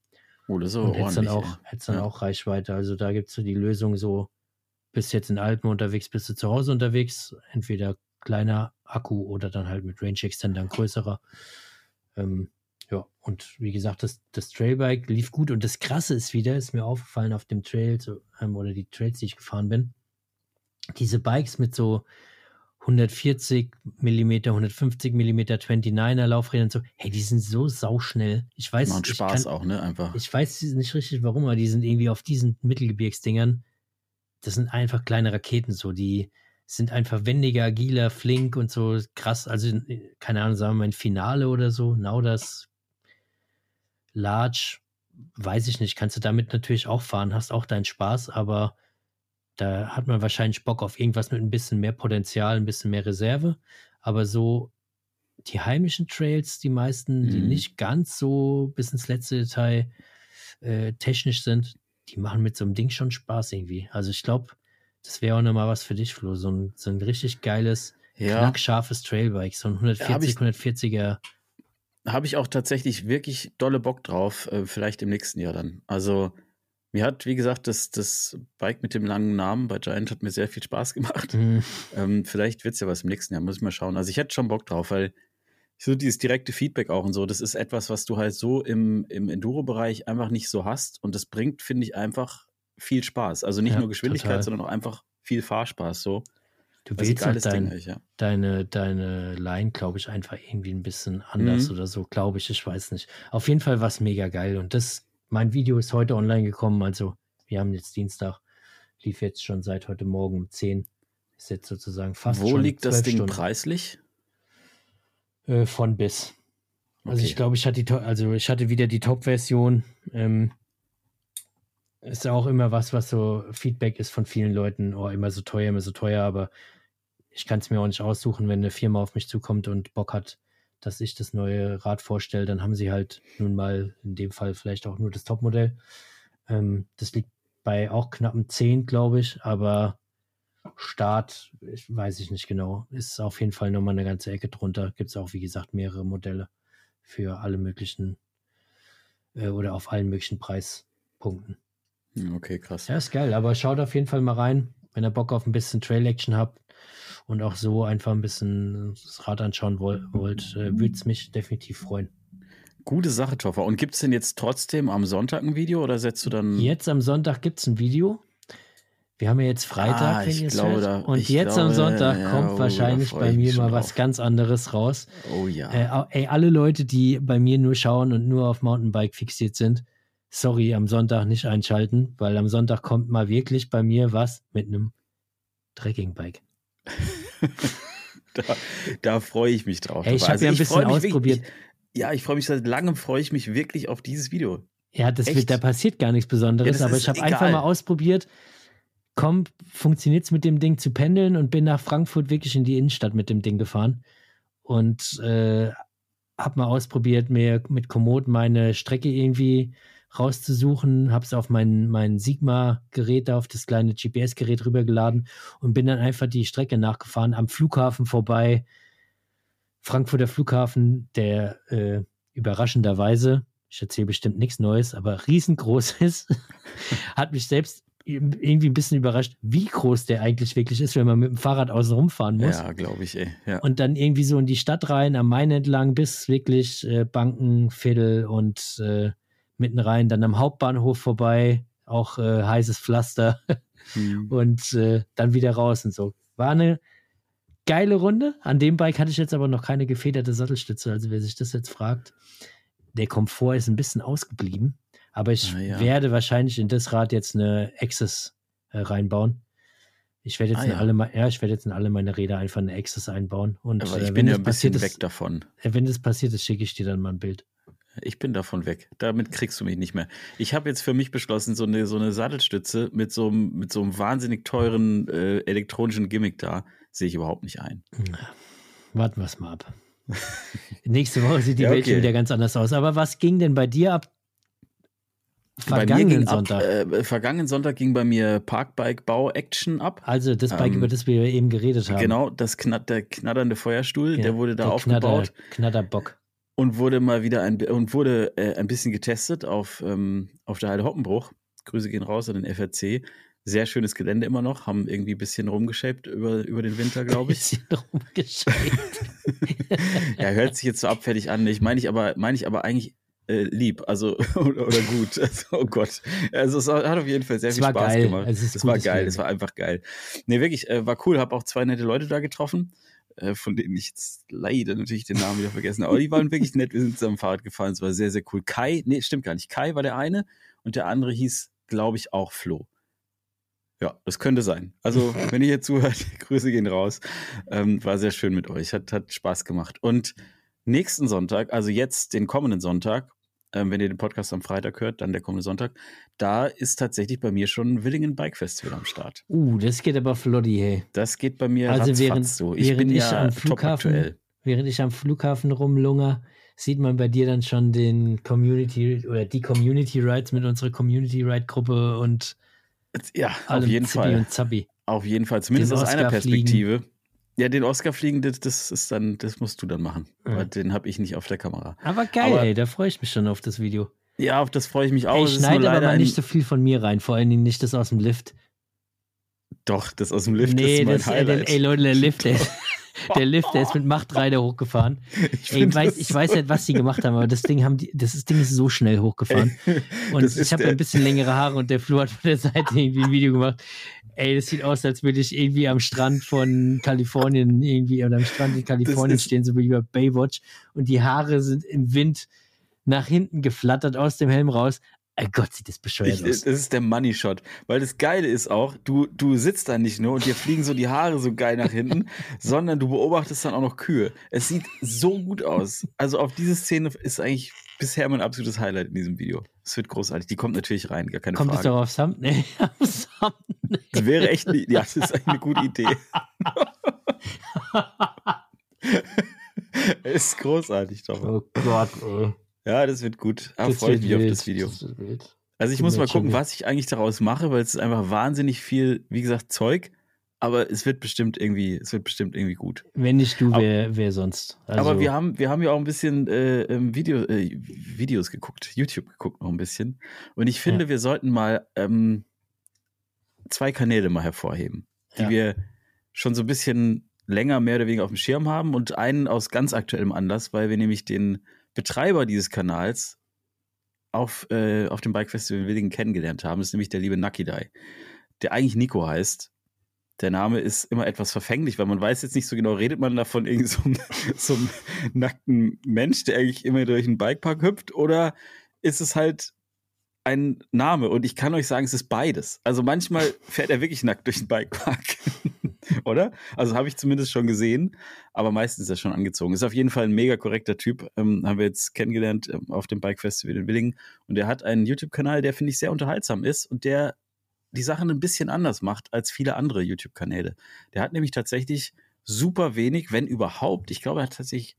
Oh, das ist aber und ordentlich. Dann auch, hättest dann ja. auch Reichweite. Also da gibt es so die Lösung so, bist jetzt in Alpen unterwegs, bist du zu Hause unterwegs, entweder kleiner Akku oder dann halt mit Range Extender ein größerer. Ähm, ja, und wie gesagt, das, das Trailbike lief gut und das Krasse ist wieder, ist mir aufgefallen auf dem Trail ähm, oder die Trails, die ich gefahren bin, diese Bikes mit so 140 mm, 150 mm 29er Laufrädern so, hey, die sind so sauschnell. Ich weiß, Macht Spaß kann, auch, ne, einfach. Ich weiß nicht richtig warum, aber die sind irgendwie auf diesen Mittelgebirgsdingern, das sind einfach kleine Raketen so, die sind einfach wendiger, agiler, flink und so krass. Also, keine Ahnung, sagen wir mal ein Finale oder so, Nauders Large, weiß ich nicht, kannst du damit natürlich auch fahren, hast auch deinen Spaß, aber da hat man wahrscheinlich Bock auf irgendwas mit ein bisschen mehr Potenzial, ein bisschen mehr Reserve. Aber so die heimischen Trails, die meisten, mhm. die nicht ganz so bis ins letzte Detail äh, technisch sind, die machen mit so einem Ding schon Spaß irgendwie. Also ich glaube, das wäre auch nochmal was für dich, Flo. So ein, so ein richtig geiles, ja. knackscharfes Trailbike, so ein 140, ja, 140er. Habe ich auch tatsächlich wirklich dolle Bock drauf, äh, vielleicht im nächsten Jahr dann. Also mir hat, wie gesagt, das, das Bike mit dem langen Namen bei Giant hat mir sehr viel Spaß gemacht. Mhm. Ähm, vielleicht wird es ja was im nächsten Jahr, muss ich mal schauen. Also ich hätte schon Bock drauf, weil so dieses direkte Feedback auch und so, das ist etwas, was du halt so im, im Enduro-Bereich einfach nicht so hast. Und das bringt, finde ich, einfach viel Spaß. Also nicht ja, nur Geschwindigkeit, total. sondern auch einfach viel Fahrspaß. So. Du wählst halt dein, Ding, ja. deine, deine Line, glaube ich, einfach irgendwie ein bisschen anders mhm. oder so, glaube ich. Ich weiß nicht. Auf jeden Fall war es mega geil. Und das mein Video ist heute online gekommen, also wir haben jetzt Dienstag, lief jetzt schon seit heute Morgen um 10. Ist jetzt sozusagen fast Wo liegt das Ding Stunden. preislich? Äh, von bis. Also okay. ich glaube, ich hatte also ich hatte wieder die Top-Version. Ähm, ist auch immer was, was so Feedback ist von vielen Leuten, oh, immer so teuer, immer so teuer, aber ich kann es mir auch nicht aussuchen, wenn eine Firma auf mich zukommt und Bock hat, dass ich das neue Rad vorstelle, dann haben sie halt nun mal in dem Fall vielleicht auch nur das Topmodell. Ähm, das liegt bei auch knappen 10, glaube ich, aber Start, ich weiß ich nicht genau, ist auf jeden Fall nochmal eine ganze Ecke drunter. Gibt es auch, wie gesagt, mehrere Modelle für alle möglichen äh, oder auf allen möglichen Preispunkten. Hm, okay, krass. Ja, ist geil, aber schaut auf jeden Fall mal rein, wenn ihr Bock auf ein bisschen Trail-Action habt und auch so einfach ein bisschen das Rad anschauen wollt, äh, würde es mich definitiv freuen. Gute Sache, Toffer. Und gibt es denn jetzt trotzdem am Sonntag ein Video oder setzt du dann. Jetzt am Sonntag gibt es ein Video. Wir haben ja jetzt Freitag, ah, wenn ihr es hört. Da, und jetzt glaube, am Sonntag ja, kommt oh, wahrscheinlich bei mir mal was ganz anderes raus. Oh ja. Äh, ey, alle Leute, die bei mir nur schauen und nur auf Mountainbike fixiert sind, sorry, am Sonntag nicht einschalten, weil am Sonntag kommt mal wirklich bei mir was mit einem Trekkingbike. <laughs> da, da freue ich mich drauf. Hey, ich habe also ja ein bisschen ausprobiert. Wirklich, ich, ja, ich freue mich seit langem, freue ich mich wirklich auf dieses Video. Ja, das wird, da passiert gar nichts Besonderes, ja, aber ich habe einfach mal ausprobiert, komm, funktioniert es mit dem Ding zu pendeln und bin nach Frankfurt wirklich in die Innenstadt mit dem Ding gefahren und äh, habe mal ausprobiert, mir mit Komoot meine Strecke irgendwie rauszusuchen, habe es auf mein, mein Sigma-Gerät, auf das kleine GPS-Gerät rübergeladen und bin dann einfach die Strecke nachgefahren, am Flughafen vorbei. Frankfurter Flughafen, der äh, überraschenderweise, ich erzähle bestimmt nichts Neues, aber riesengroß <laughs> ist, hat mich selbst irgendwie ein bisschen überrascht, wie groß der eigentlich wirklich ist, wenn man mit dem Fahrrad außen rumfahren muss. Ja, glaube ich, ey. Ja. Und dann irgendwie so in die Stadt rein, am Main entlang, bis wirklich äh, Banken, Viertel und äh, mitten rein, dann am Hauptbahnhof vorbei, auch äh, heißes Pflaster mhm. <laughs> und äh, dann wieder raus und so. War eine geile Runde. An dem Bike hatte ich jetzt aber noch keine gefederte Sattelstütze, also wer sich das jetzt fragt, der Komfort ist ein bisschen ausgeblieben. Aber ich ah, ja. werde wahrscheinlich in das Rad jetzt eine Access äh, reinbauen. Ich werde jetzt, ah, in ja. alle, ja, ich werde jetzt in alle meine Räder einfach eine Access einbauen. Und Aber ich äh, bin ja ein bisschen weg ist, davon. Äh, wenn das passiert ist, schicke ich dir dann mal ein Bild. Ich bin davon weg. Damit kriegst du mich nicht mehr. Ich habe jetzt für mich beschlossen, so eine, so eine Sattelstütze mit so, einem, mit so einem wahnsinnig teuren äh, elektronischen Gimmick da, sehe ich überhaupt nicht ein. Warten wir es mal ab. <laughs> Nächste Woche sieht die ja, okay. Welt schon wieder ganz anders aus. Aber was ging denn bei dir ab Vergangenen Sonntag. Ab, äh, vergangenen Sonntag ging bei mir Parkbike Bau Action ab. Also das Bike, ähm, über das wir eben geredet haben. Genau, das knat der knatternde Feuerstuhl, ja, der wurde da der aufgebaut. Knatter, Knatterbock. Und wurde mal wieder ein und wurde äh, ein bisschen getestet auf, ähm, auf der Heide Hoppenbruch. Grüße gehen raus an den FRC. Sehr schönes Gelände immer noch, haben irgendwie ein bisschen rumgeschäbt über, über den Winter, <laughs> glaube ich. Ein bisschen rumgeschäbt. <laughs> ja, hört sich jetzt so abfällig an. Ich meine ich aber, meine ich aber eigentlich äh, lieb, also <laughs> oder, oder gut. Also, oh Gott. Also es hat auf jeden Fall sehr es viel Spaß geil. gemacht. Es, es war geil, es war einfach geil. Nee, wirklich, äh, war cool, habe auch zwei nette Leute da getroffen, äh, von denen ich jetzt leider natürlich den Namen wieder vergessen habe. Aber die waren wirklich nett, wir sind zusammen Fahrrad gefahren, es war sehr, sehr cool. Kai, nee, stimmt gar nicht. Kai war der eine und der andere hieß, glaube ich, auch Flo. Ja, das könnte sein. Also, wenn ihr hier zuhört, <laughs> Grüße gehen raus. Ähm, war sehr schön mit euch, hat, hat Spaß gemacht. Und nächsten Sonntag, also jetzt den kommenden Sonntag, ähm, wenn ihr den Podcast am Freitag hört, dann der kommende Sonntag, da ist tatsächlich bei mir schon Willingen Bike Festival am Start. Uh, das geht aber floddy, hey. Das geht bei mir also während, so. Ich während bin ich ja am Flughafen, Während ich am Flughafen rumlunger, sieht man bei dir dann schon den Community oder die Community Rides mit unserer Community Ride Gruppe und ja, auf jeden Zippy Fall. Und Zabi. Auf jeden Fall, zumindest aus einer Perspektive. Fliegen. Ja, den Oscar fliegen, das, das ist dann, das musst du dann machen. Ja. Weil den habe ich nicht auf der Kamera. Aber geil, aber, ey, da freue ich mich schon auf das Video. Ja, auf das freue ich mich auch. Ey, ich schneide aber mal nicht so viel von mir rein, vor allen Dingen nicht das aus dem Lift. Doch, das aus dem Lift nee, ist mein das, Highlight. Ey, ey Leute, der Lift, ey. <laughs> Der Lift, der ist mit Macht 3 da hochgefahren. <laughs> Ich, Ey, weiß, ich weiß nicht, was die gemacht haben, aber das Ding, haben die, das Ding ist so schnell hochgefahren. <laughs> Und ich habe ein bisschen längere Haare und der Flo hat von der Seite irgendwie ein Video gemacht. Ey, das sieht aus, als würde ich irgendwie am Strand von Kalifornien irgendwie oder am Strand in Kalifornien stehen, so wie bei Baywatch. Und die Haare sind im Wind nach hinten geflattert aus dem Helm raus. Oh Gott, sieht das bescheuert ich, aus. Das ist der Money Shot. Weil das Geile ist auch, du, du sitzt da nicht nur und dir fliegen so die Haare so geil nach hinten, <laughs> sondern du beobachtest dann auch noch Kühe. Es sieht so gut aus. Also auf diese Szene ist eigentlich bisher mein absolutes Highlight in diesem Video. Es wird großartig. Die kommt natürlich rein, gar keine kommt Frage. Kommt es doch auf Thumbnail? Thumbnail. Das wäre echt, ja, das ist eine gute Idee. <laughs> <laughs> ist großartig doch. Oh Gott, ey. Ja, das wird gut. Ah, freue ich mich wild. auf das Video. Das also ich muss mal gucken, was ich eigentlich daraus mache, weil es ist einfach wahnsinnig viel, wie gesagt, Zeug. Aber es wird bestimmt irgendwie, es wird bestimmt irgendwie gut. Wenn nicht du, wer, wer sonst? Also aber wir haben, wir haben ja auch ein bisschen äh, ähm, Video, äh, Videos geguckt, YouTube geguckt noch ein bisschen. Und ich finde, ja. wir sollten mal ähm, zwei Kanäle mal hervorheben, die ja. wir schon so ein bisschen länger mehr oder weniger auf dem Schirm haben und einen aus ganz aktuellem Anlass, weil wir nämlich den Betreiber dieses Kanals auf, äh, auf dem Bike Festival in Willingen kennengelernt haben. Ist nämlich der liebe Nakidai, der eigentlich Nico heißt. Der Name ist immer etwas verfänglich, weil man weiß jetzt nicht so genau, redet man da von irgendeinem so, <laughs> so nackten Mensch, der eigentlich immer durch einen Bikepark hüpft, oder ist es halt ein Name? Und ich kann euch sagen, es ist beides. Also manchmal fährt er wirklich nackt durch den Bikepark. <laughs> <laughs> oder? Also habe ich zumindest schon gesehen, aber meistens ist er schon angezogen. Ist auf jeden Fall ein mega korrekter Typ. Ähm, haben wir jetzt kennengelernt ähm, auf dem Bike Festival in Willingen. Und er hat einen YouTube-Kanal, der finde ich sehr unterhaltsam ist und der die Sachen ein bisschen anders macht als viele andere YouTube-Kanäle. Der hat nämlich tatsächlich super wenig, wenn überhaupt. Ich glaube, er hat tatsächlich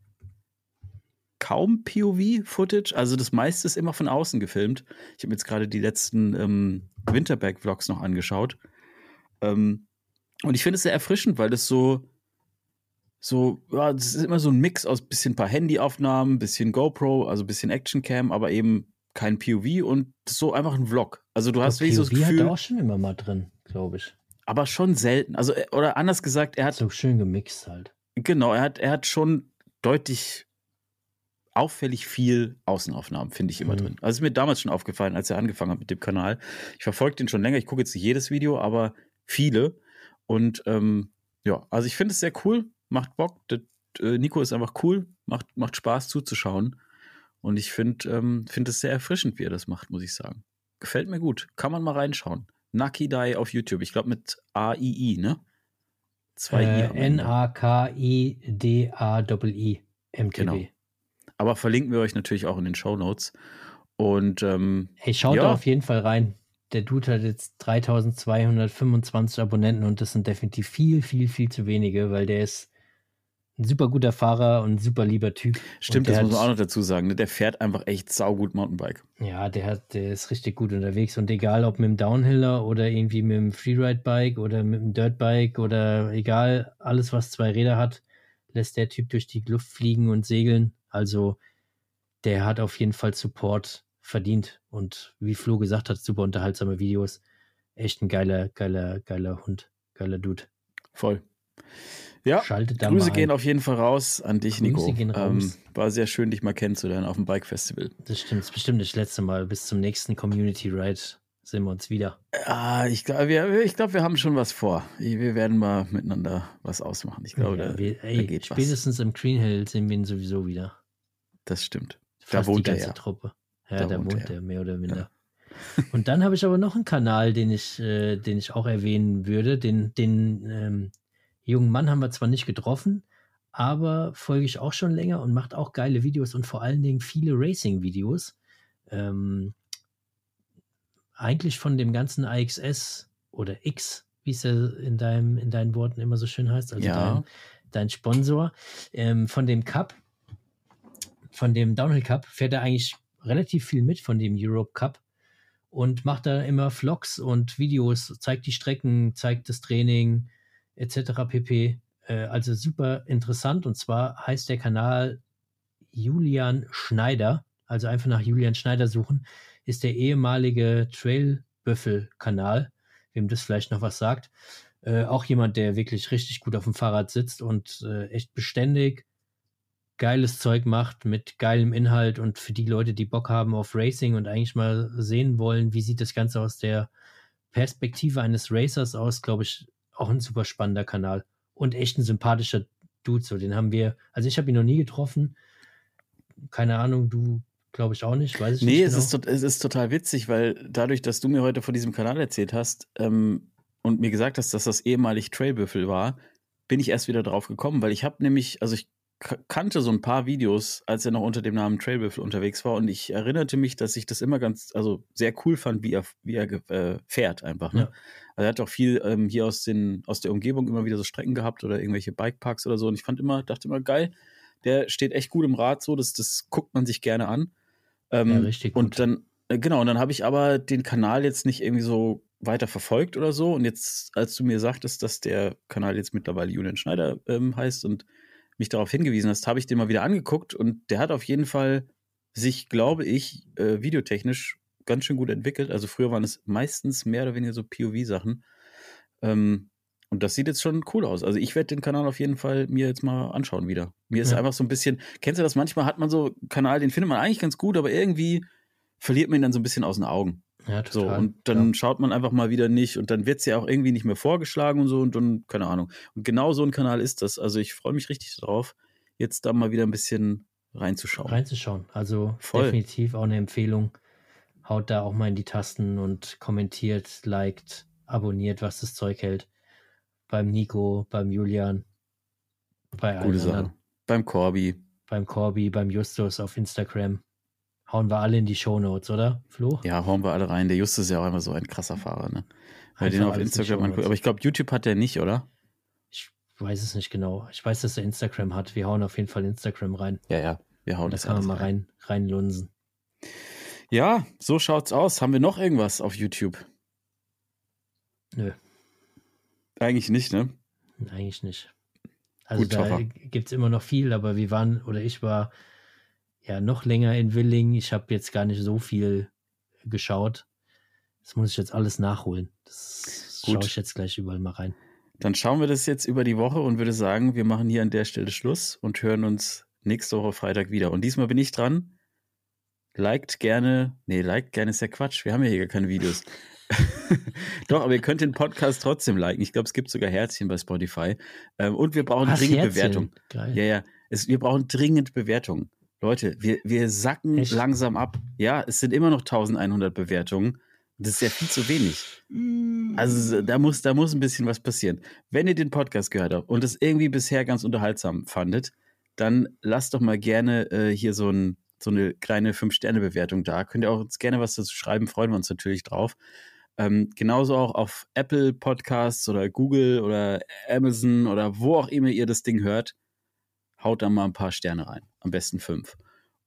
kaum POV-Footage. Also das meiste ist immer von außen gefilmt. Ich habe jetzt gerade die letzten ähm, Winterberg-Vlogs noch angeschaut. Ähm, und ich finde es sehr erfrischend, weil das so, so, ja, das ist immer so ein Mix aus bisschen paar Handyaufnahmen, bisschen GoPro, also bisschen Actioncam, aber eben kein POV und so einfach ein Vlog. Also du hast wirklich so das Gefühl. Hat er auch schon immer mal drin, glaube ich. Aber schon selten. Also, äh, oder anders gesagt, er hat. So schön gemixt halt. Genau, er hat, er hat schon deutlich auffällig viel Außenaufnahmen, finde ich immer mhm. drin. Also ist mir damals schon aufgefallen, als er angefangen hat mit dem Kanal. Ich verfolge den schon länger, ich gucke jetzt nicht jedes Video, aber viele. Und ähm, ja, also ich finde es sehr cool, macht Bock. Das, äh, Nico ist einfach cool, macht, macht Spaß zuzuschauen. Und ich finde ähm, find es sehr erfrischend, wie er das macht, muss ich sagen. Gefällt mir gut. Kann man mal reinschauen. Nucky Die auf YouTube. Ich glaube mit A-I-I, ne? Zwei äh, I. N-A-K-I-D-A-I-I. MTB. Genau. Aber verlinken wir euch natürlich auch in den Show Notes. Und ähm, hey, schaut ja. da auf jeden Fall rein. Der Dude hat jetzt 3225 Abonnenten und das sind definitiv viel, viel, viel zu wenige, weil der ist ein super guter Fahrer und ein super lieber Typ. Stimmt, das muss man auch noch dazu sagen. Ne? Der fährt einfach echt saugut Mountainbike. Ja, der, hat, der ist richtig gut unterwegs und egal ob mit dem Downhiller oder irgendwie mit dem Freeride-Bike oder mit dem Dirtbike oder egal, alles was zwei Räder hat, lässt der Typ durch die Luft fliegen und segeln. Also der hat auf jeden Fall Support verdient und wie Flo gesagt hat, super unterhaltsame Videos. Echt ein geiler, geiler, geiler Hund, geiler Dude. Voll. Ja, Schaltet Grüße gehen auf jeden Fall raus an dich, Grüße Nico. Gehen raus. Ähm, war sehr schön, dich mal kennenzulernen auf dem Bike Festival. Das stimmt, das ist bestimmt das letzte Mal. Bis zum nächsten Community Ride sehen wir uns wieder. Ah, ich glaube, wir, glaub, wir haben schon was vor. Wir werden mal miteinander was ausmachen. Ich glaube, ja, da, wir, ey, da geht spätestens was. im Green Hill sehen wir ihn sowieso wieder. Das stimmt. Fast da wohnt die ganze er ja. Truppe. Ja, da, wohnt, wohnt er, mehr oder minder. Ja. <laughs> Und dann habe ich aber noch einen Kanal, den ich, äh, den ich auch erwähnen würde. Den, den ähm, jungen Mann haben wir zwar nicht getroffen, aber folge ich auch schon länger und macht auch geile Videos und vor allen Dingen viele Racing-Videos. Ähm, eigentlich von dem ganzen AXS oder X, wie es ja in, deinem, in deinen Worten immer so schön heißt, also ja. dein, dein Sponsor, ähm, von dem Cup, von dem Downhill Cup, fährt er eigentlich relativ viel mit von dem Europe Cup und macht da immer Vlogs und Videos, zeigt die Strecken, zeigt das Training, etc. pp. Äh, also super interessant. Und zwar heißt der Kanal Julian Schneider. Also einfach nach Julian Schneider suchen. Ist der ehemalige Trailbüffel-Kanal, wem das vielleicht noch was sagt. Äh, auch jemand, der wirklich richtig gut auf dem Fahrrad sitzt und äh, echt beständig geiles Zeug macht mit geilem Inhalt und für die Leute, die Bock haben auf Racing und eigentlich mal sehen wollen, wie sieht das Ganze aus der Perspektive eines Racers aus, glaube ich, auch ein super spannender Kanal und echt ein sympathischer Dude. So, den haben wir, also ich habe ihn noch nie getroffen. Keine Ahnung, du glaube ich auch nicht, weiß ich nee, nicht. Es, genau. ist, es ist total witzig, weil dadurch, dass du mir heute von diesem Kanal erzählt hast ähm, und mir gesagt hast, dass das ehemalig Trailbüffel war, bin ich erst wieder drauf gekommen, weil ich habe nämlich, also ich kannte so ein paar Videos, als er noch unter dem Namen Trailbüffel unterwegs war und ich erinnerte mich, dass ich das immer ganz, also sehr cool fand, wie er, wie er äh, fährt einfach. Ne? Ja. Also er hat auch viel ähm, hier aus, den, aus der Umgebung immer wieder so Strecken gehabt oder irgendwelche Bikeparks oder so und ich fand immer, dachte immer, geil, der steht echt gut im Rad so, das, das guckt man sich gerne an. Ähm, ja, richtig gut. Und dann, äh, genau, und dann habe ich aber den Kanal jetzt nicht irgendwie so weiter verfolgt oder so und jetzt, als du mir sagtest, dass der Kanal jetzt mittlerweile Julian Schneider ähm, heißt und mich darauf hingewiesen hast, habe ich den mal wieder angeguckt und der hat auf jeden Fall sich, glaube ich, äh, videotechnisch ganz schön gut entwickelt. Also früher waren es meistens mehr oder weniger so POV-Sachen. Ähm, und das sieht jetzt schon cool aus. Also ich werde den Kanal auf jeden Fall mir jetzt mal anschauen wieder. Mir ist ja. einfach so ein bisschen, kennst du das? Manchmal hat man so einen Kanal, den findet man eigentlich ganz gut, aber irgendwie verliert man ihn dann so ein bisschen aus den Augen. Ja, total. So, und dann ja. schaut man einfach mal wieder nicht und dann wird es ja auch irgendwie nicht mehr vorgeschlagen und so und dann, keine Ahnung. Und genau so ein Kanal ist das. Also ich freue mich richtig darauf, jetzt da mal wieder ein bisschen reinzuschauen. Reinzuschauen. Also Voll. definitiv auch eine Empfehlung. Haut da auch mal in die Tasten und kommentiert, liked, abonniert, was das Zeug hält. Beim Nico, beim Julian, bei allen Gute Sache. Beim Corby. Beim Corby, beim Justus auf Instagram. Hauen wir alle in die Shownotes, oder, Flo? Ja, hauen wir alle rein. Der Justus ist ja auch immer so ein krasser Fahrer, ne? Weil den auf Instagram anguckt. Aber ich glaube, YouTube hat der nicht, oder? Ich weiß es nicht genau. Ich weiß, dass er Instagram hat. Wir hauen auf jeden Fall Instagram rein. Ja, ja. Wir hauen da das kann man mal rein, reinlunsen. Ja, so schaut's aus. Haben wir noch irgendwas auf YouTube? Nö. Eigentlich nicht, ne? Eigentlich nicht. Also Gut, da gibt es immer noch viel, aber wir waren, oder ich war ja noch länger in Willing. Ich habe jetzt gar nicht so viel geschaut. Das muss ich jetzt alles nachholen. Das schaue ich jetzt gleich überall mal rein. Dann schauen wir das jetzt über die Woche und würde sagen, wir machen hier an der Stelle Schluss und hören uns nächste Woche Freitag wieder. Und diesmal bin ich dran. Liked gerne, nee, liked gerne ist ja Quatsch. Wir haben ja hier gar keine Videos. <laughs> Doch, aber ihr könnt den Podcast trotzdem liken. Ich glaube, es gibt sogar Herzchen bei Spotify. Ähm, und wir brauchen Ach, dringend Bewertungen. Ja, ja. Es, wir brauchen dringend Bewertungen. Leute, wir, wir sacken Echt? langsam ab. Ja, es sind immer noch 1100 Bewertungen. Das ist ja viel zu wenig. Also da muss, da muss ein bisschen was passieren. Wenn ihr den Podcast gehört habt und es irgendwie bisher ganz unterhaltsam fandet, dann lasst doch mal gerne äh, hier so, ein, so eine kleine 5-Sterne-Bewertung da. Könnt ihr auch uns gerne was dazu schreiben, freuen wir uns natürlich drauf. Ähm, genauso auch auf Apple Podcasts oder Google oder Amazon oder wo auch immer ihr das Ding hört, haut da mal ein paar Sterne rein. Am besten fünf.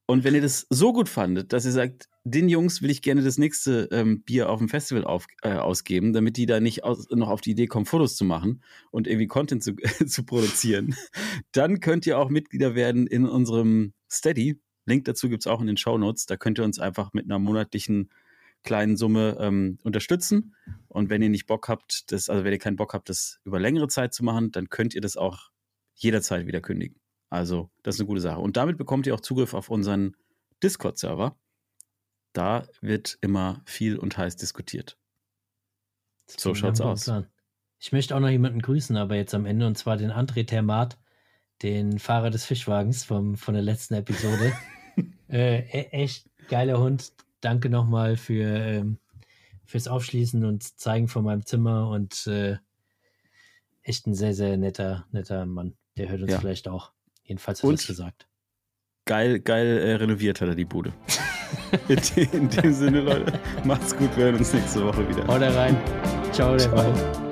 Und wenn ihr das so gut fandet, dass ihr sagt, den Jungs will ich gerne das nächste ähm, Bier auf dem Festival auf, äh, ausgeben, damit die da nicht aus, noch auf die Idee kommen, Fotos zu machen und irgendwie Content zu, <laughs> zu produzieren, <laughs> dann könnt ihr auch Mitglieder werden in unserem Steady. Link dazu gibt es auch in den Show Notes. Da könnt ihr uns einfach mit einer monatlichen kleinen Summe ähm, unterstützen. Und wenn ihr nicht Bock habt, das, also wenn ihr keinen Bock habt, das über längere Zeit zu machen, dann könnt ihr das auch jederzeit wieder kündigen. Also, das ist eine gute Sache. Und damit bekommt ihr auch Zugriff auf unseren Discord-Server. Da wird immer viel und heiß diskutiert. So schaut's aus. Plan. Ich möchte auch noch jemanden grüßen, aber jetzt am Ende, und zwar den André Termat, den Fahrer des Fischwagens vom, von der letzten Episode. <laughs> äh, e-, echt geiler Hund. Danke nochmal für, ähm, fürs Aufschließen und Zeigen von meinem Zimmer und äh, echt ein sehr, sehr netter, netter Mann. Der hört uns ja. vielleicht auch. Jedenfalls hat er es gesagt. Geil, geil äh, renoviert hat er die Bude. in, in, dem Sinne, Leute, macht's gut, wir hören uns nächste Woche wieder. Haut rein. Ciao, der Ciao.